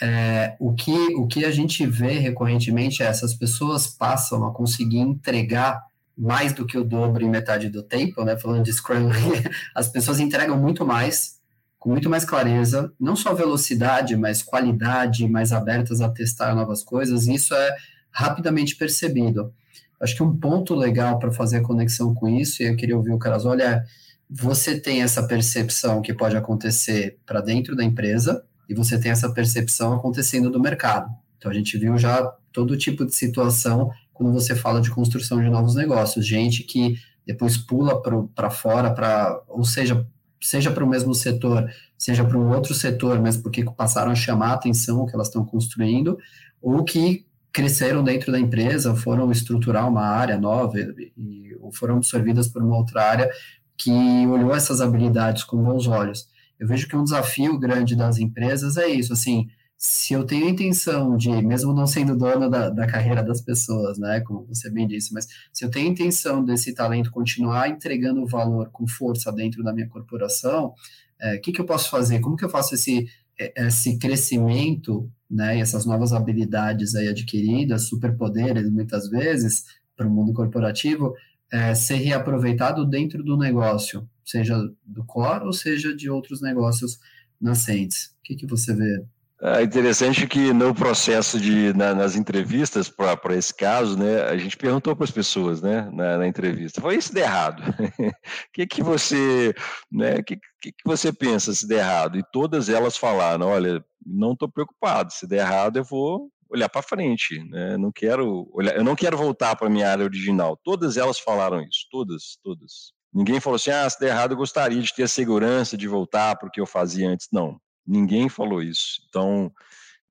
É, o, que, o que a gente vê recorrentemente é essas pessoas passam a conseguir entregar mais do que o dobro em metade do tempo, né? Falando de Scrum, as pessoas entregam muito mais, com muito mais clareza, não só velocidade, mas qualidade, mais abertas a testar novas coisas, e isso é rapidamente percebido. Acho que um ponto legal para fazer a conexão com isso, e eu queria ouvir o Caras, é você tem essa percepção que pode acontecer para dentro da empresa, e você tem essa percepção acontecendo do mercado. Então a gente viu já todo tipo de situação quando você fala de construção de novos negócios, gente que depois pula para fora, para ou seja, seja para o mesmo setor, seja para um outro setor, mas porque passaram a chamar a atenção o que elas estão construindo, ou que cresceram dentro da empresa, foram estruturar uma área nova e, ou foram absorvidas por uma outra área que olhou essas habilidades com bons olhos. Eu vejo que um desafio grande das empresas é isso, assim, se eu tenho a intenção de, mesmo não sendo dono da, da carreira das pessoas, né, como você bem disse, mas se eu tenho a intenção desse talento continuar entregando valor com força dentro da minha corporação, o é, que, que eu posso fazer? Como que eu faço esse, é, esse crescimento, né, e essas novas habilidades aí adquiridas, superpoderes muitas vezes, para o mundo corporativo, é, ser reaproveitado dentro do negócio, seja do core ou seja de outros negócios nascentes. O que, que você vê é interessante que no processo de na, nas entrevistas para esse caso, né, a gente perguntou para as pessoas, né, na, na entrevista, foi isso der errado? O que que você, né, que, que que você pensa se der errado? E todas elas falaram, olha, não estou preocupado, se der errado eu vou olhar para frente, né? Não quero olhar, eu não quero voltar para minha área original. Todas elas falaram isso, todas, todas. Ninguém falou assim, ah, se der errado eu gostaria de ter a segurança de voltar para o que eu fazia antes. Não, Ninguém falou isso. Então,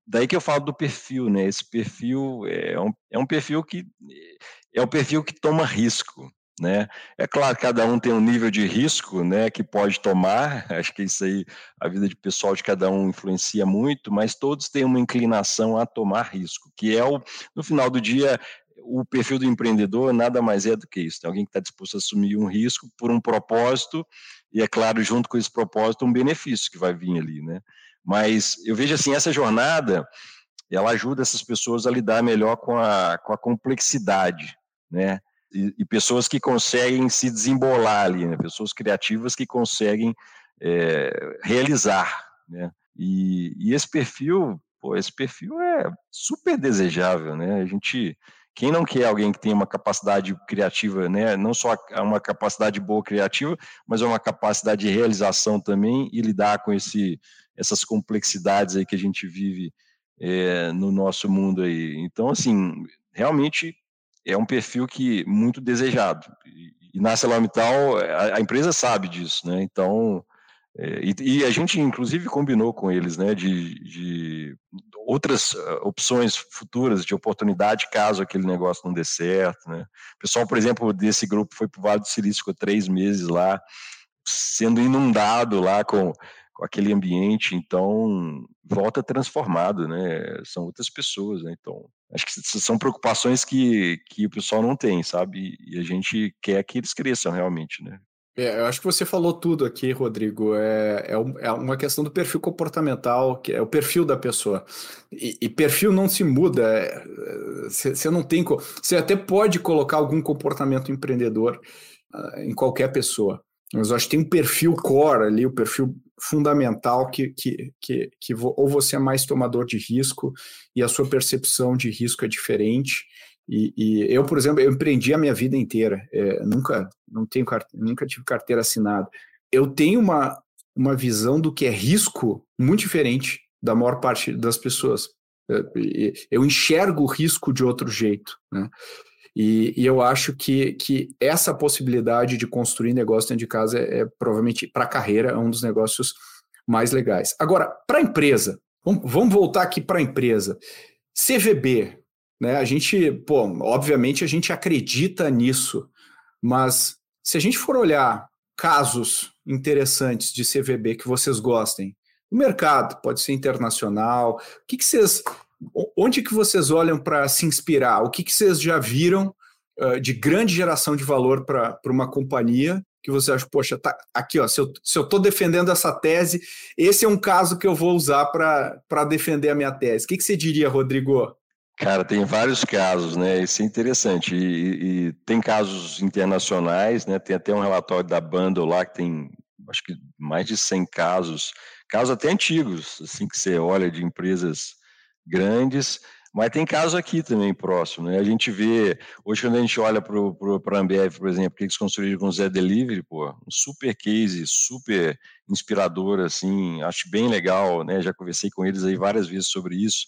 daí que eu falo do perfil, né? Esse perfil é um, é um perfil que é um perfil que toma risco, né? É claro, cada um tem um nível de risco, né, que pode tomar. Acho que isso aí, a vida de pessoal de cada um influencia muito, mas todos têm uma inclinação a tomar risco, que é o, no final do dia, o perfil do empreendedor nada mais é do que isso. Tem alguém que está disposto a assumir um risco por um propósito e, é claro, junto com esse propósito, um benefício que vai vir ali, né? Mas eu vejo assim, essa jornada, ela ajuda essas pessoas a lidar melhor com a, com a complexidade, né? E, e pessoas que conseguem se desembolar ali, né? Pessoas criativas que conseguem é, realizar, né? E, e esse perfil, pô, esse perfil é super desejável, né? A gente quem não quer alguém que tenha uma capacidade criativa, né? não só uma capacidade boa criativa, mas uma capacidade de realização também e lidar com esse, essas complexidades aí que a gente vive é, no nosso mundo aí. Então, assim, realmente é um perfil que muito desejado. E, na ArcelorMittal, a, a empresa sabe disso, né? Então, é, e, e, a gente, inclusive, combinou com eles né, de, de, outras uh, opções futuras de oportunidade caso aquele negócio não dê certo. Né. O pessoal, por exemplo, desse grupo foi para o Vale do Silício, ficou três meses lá, sendo inundado lá com aquele ambiente, então volta transformado, né? São outras pessoas, né? Então, acho que são preocupações que, que o pessoal não tem, sabe? E a gente quer que eles cresçam realmente, né? É, eu acho que você falou tudo aqui, Rodrigo. É, é, é, uma questão do perfil comportamental, que é o perfil da pessoa. E, e perfil não se muda. Você é, não tem. Você até pode colocar algum comportamento empreendedor uh, em qualquer pessoa. Mas eu acho que tem um perfil core ali, o um perfil fundamental que, que, que, que ou você é mais tomador de risco e a sua percepção de risco é diferente e, e, eu, por exemplo, eu empreendi a minha vida inteira. É, nunca, não tenho, nunca tive carteira assinada. Eu tenho uma, uma visão do que é risco muito diferente da maior parte das pessoas. É, eu enxergo o risco de outro jeito, né? E, e, eu acho que, que essa possibilidade de construir negócio dentro de casa é, é provavelmente para a carreira é um dos negócios mais legais. Agora, para a empresa, vamos, vamos voltar aqui para a empresa. CVB, né? A gente, pô, obviamente a gente acredita nisso, mas se a gente for olhar casos interessantes de CVB que vocês gostem, O mercado pode ser internacional. O que, que vocês, onde que vocês olham para se inspirar? O que, que vocês já viram uh, de grande geração de valor para uma companhia que você acha, poxa, tá aqui, ó, se eu, eu defendendo essa tese, esse é um caso que eu vou usar para defender a minha tese. O que, que você diria, Rodrigo? Cara, tem vários casos, né? Isso é interessante. E, e, tem casos internacionais, né? Tem até um relatório da Bundle lá que tem, acho que mais de 100 casos, casos até antigos, assim que você olha de empresas grandes. Mas tem casos aqui também próximo, né? A gente vê, hoje quando a gente olha para a Ambev, por exemplo, que eles construíram com o Zé Delivery, pô, um super case, super inspirador, assim, acho bem legal, né? Já conversei com eles aí várias vezes sobre isso.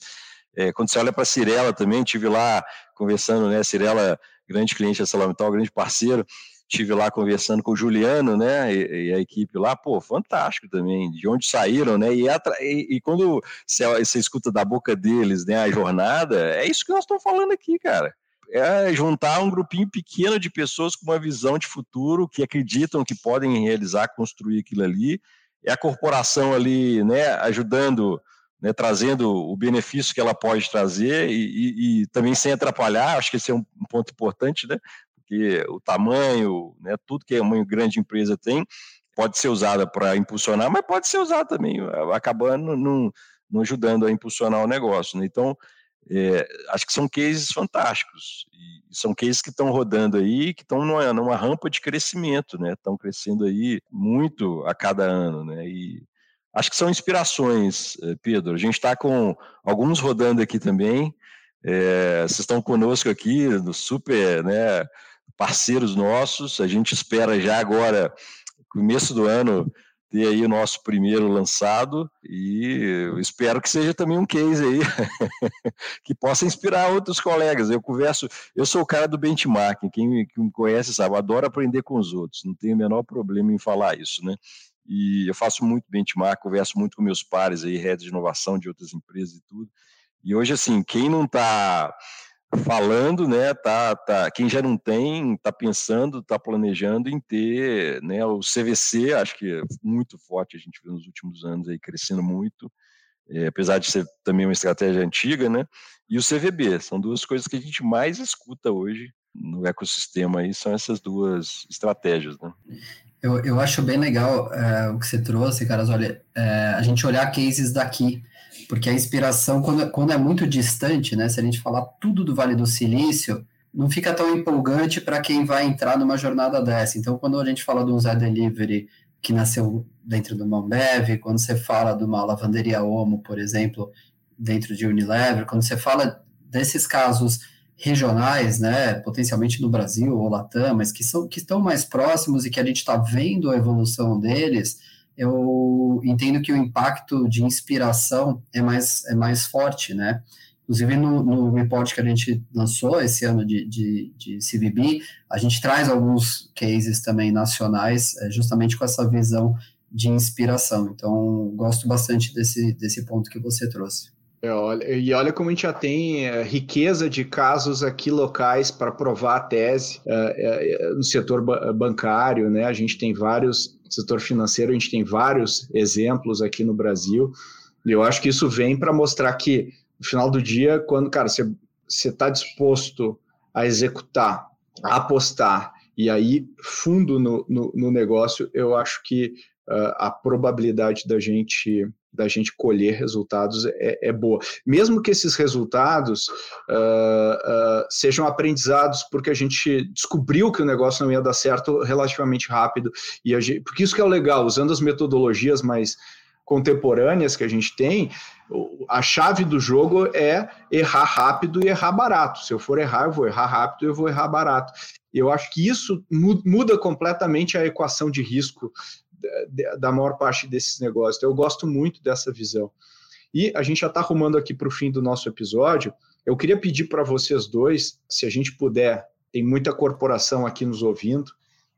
É, quando você olha para a Cirela também, tive lá conversando, né? Cirela, grande cliente da Salamental, grande parceiro, tive lá conversando com o Juliano, né, e, e, a equipe lá, pô, fantástico também, de onde saíram, né, e, e, e quando você, escuta da boca deles, né, a jornada, é isso que nós estamos falando aqui, cara. É juntar um grupinho pequeno de pessoas com uma visão de futuro, que acreditam que podem realizar, construir aquilo ali, é a corporação ali, né, ajudando, né, trazendo o benefício que ela pode trazer e, e, também sem atrapalhar, acho que esse é um ponto importante, né, porque o tamanho, né, tudo que uma grande empresa tem, pode ser usada para impulsionar, mas pode ser usada também, acabando não, não ajudando a impulsionar o negócio. Né? Então, é, acho que são cases fantásticos, e são cases que estão rodando aí, que estão numa, numa, rampa de crescimento, né? Estão crescendo aí muito a cada ano, né? E acho que são inspirações, eh, Pedro. A gente está com alguns rodando aqui também. É, vocês estão conosco aqui no super, né? Parceiros nossos. A gente espera já agora, começo do ano, ter aí o nosso primeiro lançado e espero que seja também um case aí que possa inspirar outros colegas. Eu converso, eu sou o cara do benchmarking, quem me, conhece sabe, adoro aprender com os outros, não tenho o menor problema em falar isso, né? E eu faço muito benchmark, converso muito com meus pares aí, redes de inovação de outras empresas e tudo. E hoje, assim, quem não está falando, né, tá, tá, quem já não tem, está pensando, está planejando em ter, né, o CVC, acho que é muito forte, a gente viu nos últimos anos aí crescendo muito, é, apesar de ser também uma estratégia antiga, né, e o CVB, são duas coisas que a gente mais escuta hoje no ecossistema aí, são essas duas estratégias, né. Eu, eu acho bem legal é, o que você trouxe, caras, olha, é, a gente olhar cases daqui, porque a inspiração, quando, quando é muito distante, né, se a gente falar tudo do Vale do Silício, não fica tão empolgante para quem vai entrar numa jornada dessa. Então, quando a gente fala de um Zé Delivery que nasceu dentro do Mambev, quando você fala de uma lavanderia Omo, por exemplo, dentro de Unilever, quando você fala desses casos regionais, né, potencialmente no Brasil ou Latam, mas que, são, que estão mais próximos e que a gente está vendo a evolução deles, eu entendo que o impacto de inspiração é mais, é mais forte, né? Inclusive, no, no report que a gente lançou esse ano de, de, de CVB, a gente traz alguns cases também nacionais, é, justamente com essa visão de inspiração. Então, gosto bastante desse, desse ponto que você trouxe. É, olha, e olha como a gente já tem é, riqueza de casos aqui locais para provar a tese é, é, no setor bancário, né? A gente tem vários, setor financeiro, a gente tem vários exemplos aqui no Brasil. E eu acho que isso vem para mostrar que, no final do dia, quando, cara, você está disposto a executar, a apostar e aí fundo no, no, no negócio, eu acho que uh, a probabilidade da gente da gente colher resultados é, é boa. Mesmo que esses resultados uh, uh, sejam aprendizados porque a gente descobriu que o negócio não ia dar certo relativamente rápido, e gente, porque isso que é o legal, usando as metodologias mais contemporâneas que a gente tem, a chave do jogo é errar rápido e errar barato. Se eu for errar, eu vou errar rápido e eu vou errar barato. Eu acho que isso muda completamente a equação de risco da maior parte desses negócios. Então, eu gosto muito dessa visão. E a gente já está arrumando aqui para o fim do nosso episódio. Eu queria pedir para vocês dois, se a gente puder, tem muita corporação aqui nos ouvindo,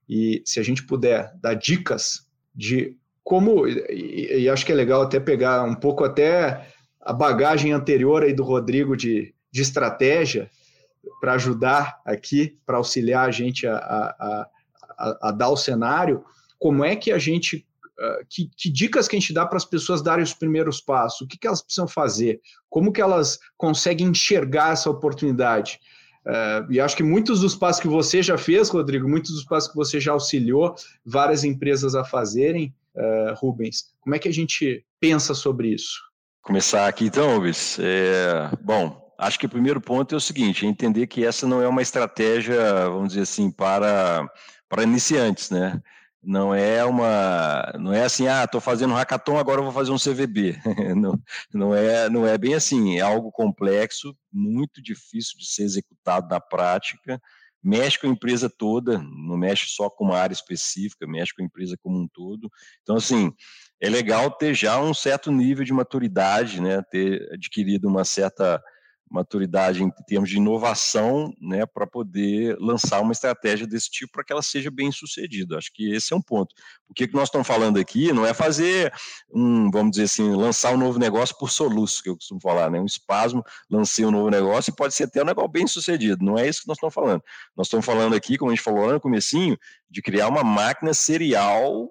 e se a gente puder dar dicas de como, e, e acho que é legal até pegar um pouco até a bagagem anterior aí do Rodrigo de, de estratégia, para ajudar aqui, para auxiliar a gente a, a, a, a dar o cenário, como é que a gente uh, que, que, dicas que a gente dá para as pessoas darem os primeiros passos? O que, que elas precisam fazer? Como que elas conseguem enxergar essa oportunidade? Uh, e acho que muitos dos passos que você já fez, Rodrigo, muitos dos passos que você já auxiliou várias empresas a fazerem, uh, Rubens, como é que a gente pensa sobre isso? Começar aqui então, Rubens. É, bom, acho que o primeiro ponto é o seguinte: é entender que essa não é uma estratégia, vamos dizer assim, para, para iniciantes, né? Não é uma não é assim ah estou fazendo hackathon agora vou fazer um CVB não, não é não é bem assim. É algo complexo muito difícil de ser executado na prática. Mexe com a empresa toda não mexe só com uma área específica mexe com a empresa como um todo. Então assim é legal ter já um certo nível de maturidade né ter adquirido uma certa maturidade em termos de inovação, né, para poder lançar uma estratégia desse tipo para que ela seja bem sucedida. Acho que esse é um ponto. O que nós estamos falando aqui não é fazer um, vamos dizer assim, lançar um novo negócio por soluço, que eu costumo falar, né, um espasmo, lancei um novo negócio e pode ser até um negócio bem sucedido. Não é isso que nós estamos falando. Nós estamos falando aqui, como a gente falou lá no comecinho, de criar uma máquina serial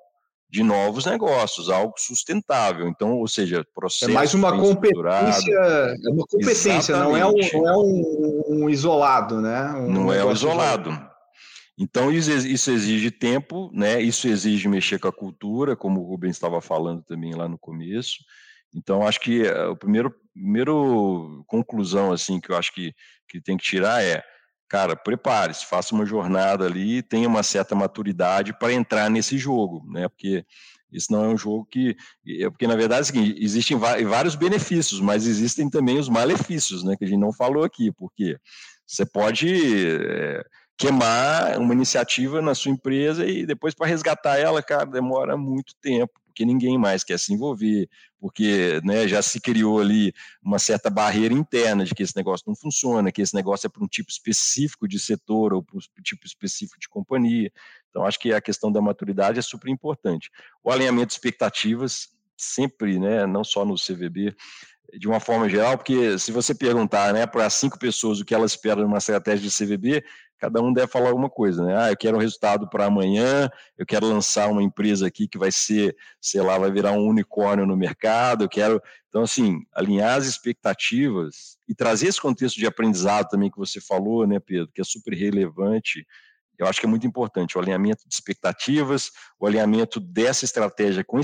de novos negócios, algo sustentável. Então, ou seja, processo. É mais uma competência, é uma competência, não é, um, não é um, um isolado, né? Um não é um isolado. isolado. Então, isso, exige tempo, né? Isso exige mexer com a cultura, como o Rubens estava falando também lá no começo. Então, acho que eh, o primeiro, primeiro conclusão assim que eu acho que, que tem que tirar é cara, prepare-se, faça uma jornada ali, tenha uma certa maturidade para entrar nesse jogo, né? Porque isso não é um jogo que. É, porque, na verdade, é seguinte, existem vários benefícios, mas existem também os malefícios, né? Que a gente não falou aqui, porque você pode é, queimar uma iniciativa na sua empresa e depois para resgatar ela, cara, demora muito tempo porque ninguém mais quer se envolver, porque né, já se criou ali uma certa barreira interna de que esse negócio não funciona, que esse negócio é para um tipo específico de setor ou para um tipo específico de companhia. Então, acho que a questão da maturidade é super importante. O alinhamento de expectativas, sempre, né, não só no CVB, de uma forma geral, porque se você perguntar né, para cinco pessoas o que elas esperam de uma estratégia de CVB, cada um deve falar alguma coisa, né? Ah, eu quero um resultado para amanhã, eu quero lançar uma empresa aqui que vai ser, sei lá, vai virar um unicórnio no mercado, eu quero. Então, assim, alinhar as expectativas e trazer esse contexto de aprendizado também que você falou, né, Pedro, que é super relevante. Eu acho que é muito importante o alinhamento de expectativas, o alinhamento dessa estratégia com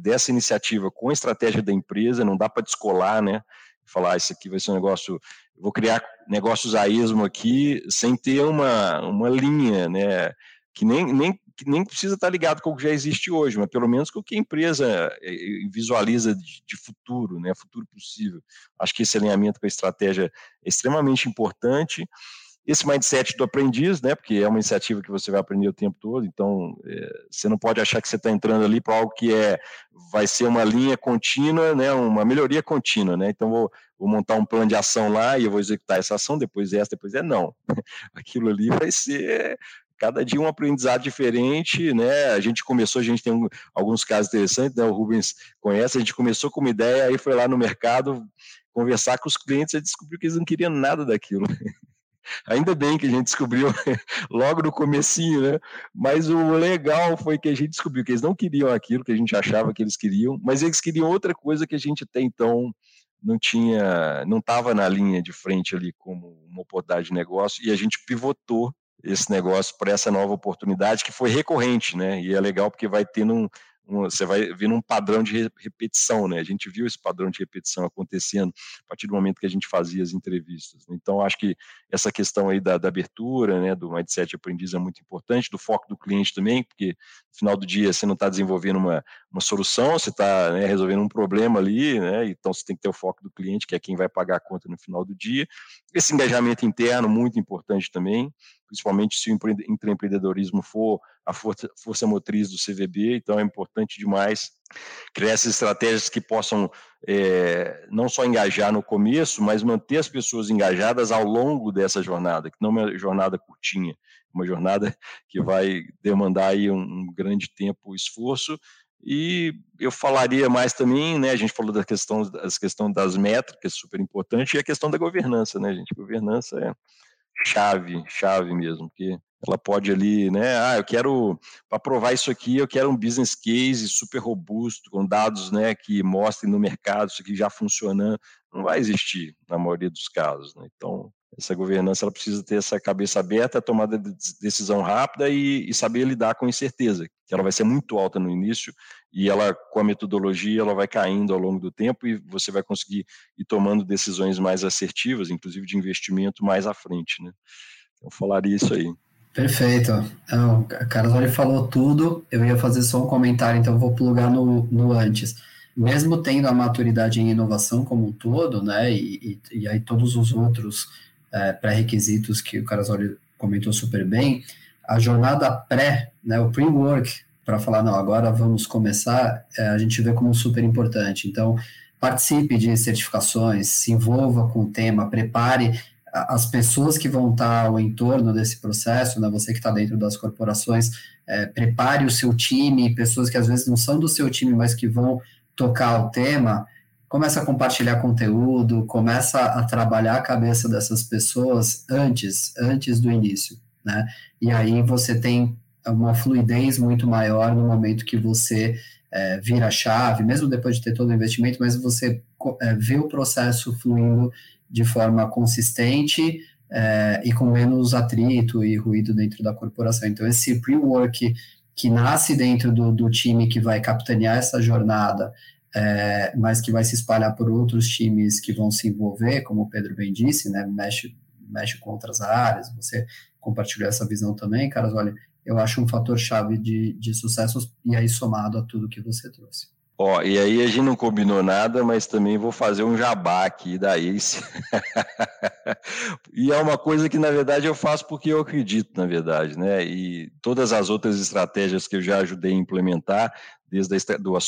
dessa iniciativa com a estratégia da empresa, não dá para descolar, né? Falar, ah, isso aqui vai ser um negócio vou criar negócios a esmo aqui sem ter uma, uma linha, né? Que nem, nem, que nem precisa estar ligado com o que já existe hoje, mas pelo menos com o que a empresa eh, eh, visualiza de, de futuro, né? Futuro possível. Acho que esse alinhamento com a estratégia é extremamente importante esse mindset do aprendiz, né, porque é uma iniciativa que você vai aprender o tempo todo, então é, você não pode achar que você está entrando ali para algo que é, vai ser uma linha contínua, né, uma melhoria contínua, né, então vou, vou montar um plano de ação lá e eu vou executar essa ação, depois essa, depois é não, aquilo ali vai ser cada dia um aprendizado diferente, né? A gente começou, a gente tem um, alguns casos interessantes, né? O Rubens conhece, a gente começou com uma ideia, aí foi lá no mercado conversar com os clientes e descobriu que eles não queriam nada daquilo. Ainda bem que a gente descobriu logo no comecinho, né? Mas o legal foi que a gente descobriu que eles não queriam aquilo que a gente achava que eles queriam, mas eles queriam outra coisa que a gente até então não tinha, não estava na linha de frente ali como uma oportunidade de negócio e a gente pivotou esse negócio para essa nova oportunidade que foi recorrente, né? E é legal porque vai tendo um, você vai vendo um padrão de repetição, né? A gente viu esse padrão de repetição acontecendo a partir do momento que a gente fazia as entrevistas. Né? Então, acho que essa questão aí da, da, abertura, né, do mindset aprendiz é muito importante, do foco do cliente também, porque no final do dia você não está desenvolvendo uma, uma solução, você está né, resolvendo um problema ali, né? Então você tem que ter o foco do cliente, que é quem vai pagar a conta no final do dia. Esse engajamento interno muito importante também principalmente se o empreendedorismo for a força, força motriz do CVB, então é importante demais criar essas estratégias que possam é, não só engajar no começo, mas manter as pessoas engajadas ao longo dessa jornada, que não é uma jornada curtinha, uma jornada que vai demandar aí um, um grande tempo esforço, e eu falaria mais também, né? A gente falou da questão, das questão das métricas, super importante, e a questão da governança, né, gente? Governança é chave, chave mesmo, porque ela pode ali, né? Ah, eu quero para provar isso aqui, eu quero um business case super robusto com dados, né, que mostrem no mercado isso aqui já funcionando. Não vai existir na maioria dos casos, né? Então essa governança ela precisa ter essa cabeça aberta, tomada de decisão rápida e, e, saber lidar com incerteza, que ela vai ser muito alta no início e ela com a metodologia ela vai caindo ao longo do tempo e você vai conseguir ir tomando decisões mais assertivas, inclusive de investimento mais à frente, né? Eu falaria isso aí. Perfeito. Então, a Carlos falou tudo. Eu ia fazer só um comentário, então vou plugar no, no antes. Mesmo tendo a maturidade em inovação como um todo, né, e, e, e aí todos os outros é, pré-requisitos que o Carasoli comentou super bem, a jornada pré, né, o pre-work, para falar, não, agora vamos começar, é, a gente vê como super importante. Então, participe de certificações, se envolva com o tema, prepare as pessoas que vão estar ao entorno desse processo, né, você que está dentro das corporações, é, prepare o seu time, pessoas que às vezes não são do seu time, mas que vão tocar o tema, começa a compartilhar conteúdo, começa a trabalhar a cabeça dessas pessoas antes, antes do início, né? E aí você tem uma fluidez muito maior no momento que você é, vira a chave, mesmo depois de ter todo o investimento, mas você é, vê o processo fluindo de forma consistente é, e com menos atrito e ruído dentro da corporação. Então, esse pre-work que nasce dentro do, do, time que vai capitanear essa jornada, é, mas que vai se espalhar por outros times que vão se envolver, como o Pedro bem disse, né, mexe, mexe com outras áreas, você compartilhou essa visão também, caras, olha, eu acho um fator chave de, de sucesso e aí somado a tudo que você trouxe. Ó, e aí a gente não combinou nada, mas também vou fazer um jabá aqui da Ace. e é uma coisa que, na verdade, eu faço porque eu acredito, na verdade, né? E todas as outras estratégias que eu já ajudei a implementar, desde a do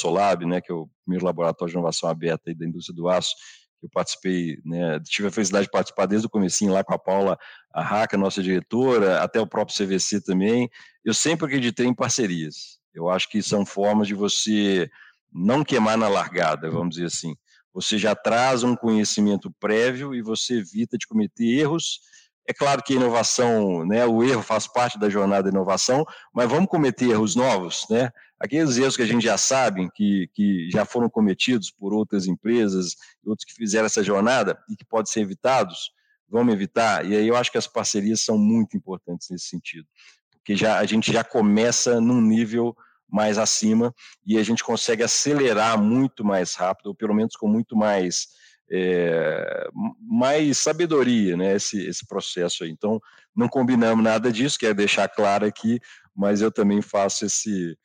né, que é o primeiro laboratório de inovação aberta da indústria do aço, eu participei, né, tive a felicidade de participar desde o comecinho lá com a Paula Arraca, nossa diretora, até o próprio CVC também. Eu sempre acreditei em parcerias. Eu acho que são formas de você não queimar na largada, vamos dizer assim. Você já traz um conhecimento prévio e você evita de cometer erros. É claro que a inovação, né, o erro faz parte da jornada da inovação, mas vamos cometer erros novos, né? Aqueles erros que a gente já sabe, que, que já foram cometidos por outras empresas, outros que fizeram essa jornada e que podem ser evitados, vamos evitar. E aí eu acho que as parcerias são muito importantes nesse sentido, porque já a gente já começa num nível mais acima e a gente consegue acelerar muito mais rápido, ou pelo menos com muito mais, é, mais sabedoria, né, esse, esse processo aí. Então, não combinamos nada disso, quero deixar claro aqui, mas eu também faço esse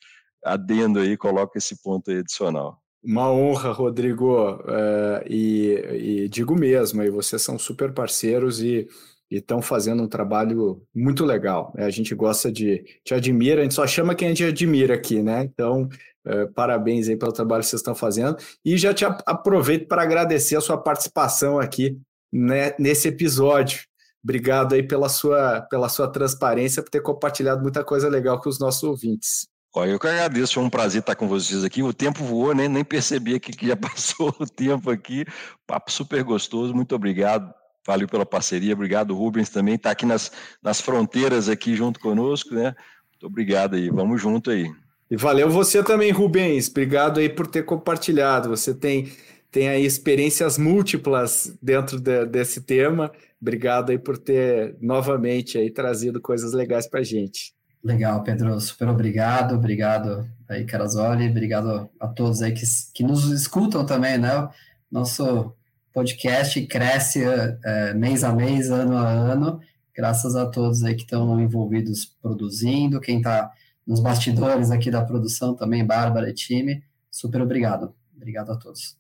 adendo aí, coloco esse ponto adicional. Uma honra, Rodrigo, é, e, e digo mesmo, aí vocês são super parceiros e e estão fazendo um trabalho muito legal. Né? A gente gosta de, te admira, a gente só chama quem a gente admira aqui, né? Então, é, parabéns aí pelo trabalho que vocês estão fazendo. E já te aproveito para agradecer a sua participação aqui né, nesse episódio. Obrigado aí pela sua, pela sua transparência, por ter compartilhado muita coisa legal com os nossos ouvintes. Olha, eu que agradeço, foi um prazer estar com vocês aqui. O tempo voou, né? nem percebi que, que já passou o tempo aqui. Papo super gostoso, muito obrigado Valeu pela parceria, obrigado Rubens também, está aqui nas, nas fronteiras aqui junto conosco, né? Muito obrigado aí, vamos junto aí. E valeu você também, Rubens, obrigado aí por ter compartilhado, você tem, tem aí experiências múltiplas dentro de, desse tema, obrigado aí por ter novamente aí trazido coisas legais para gente. Legal, Pedro, super obrigado, obrigado aí, Carazoli, obrigado a todos aí que, que nos escutam também, né? Nosso podcast cresce é, mês a mês, ano a ano, graças a todos aí que estão envolvidos produzindo, quem está nos bastidores aqui da produção também, Bárbara e time, super obrigado. Obrigado a todos.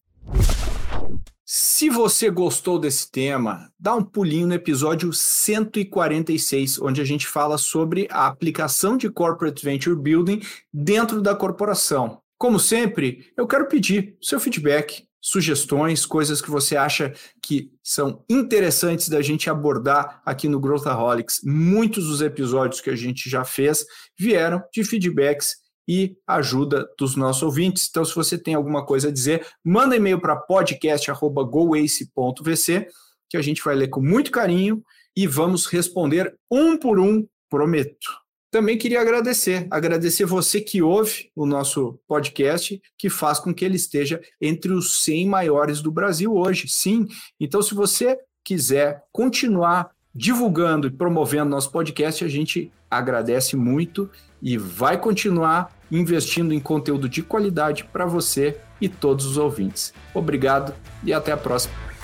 Se você gostou desse tema, dá um pulinho no episódio 146, onde a gente fala sobre a aplicação de Corporate Venture Building dentro da corporação. Como sempre, eu quero pedir seu feedback sugestões, coisas que você acha que são interessantes da gente abordar aqui no Growthaholics. Muitos dos episódios que a gente já fez vieram de feedbacks e ajuda dos nossos ouvintes. Então, se você tem alguma coisa a dizer, manda e-mail para podcast@goace.vc que a gente vai ler com muito carinho e vamos responder um por um prometo. Também queria agradecer, agradecer você que ouve o nosso podcast, que faz com que ele esteja entre os 100 maiores do Brasil hoje. Sim, então se você quiser continuar divulgando e promovendo nosso podcast, a gente agradece muito e vai continuar investindo em conteúdo de qualidade para você e todos os ouvintes. Obrigado e até a próxima.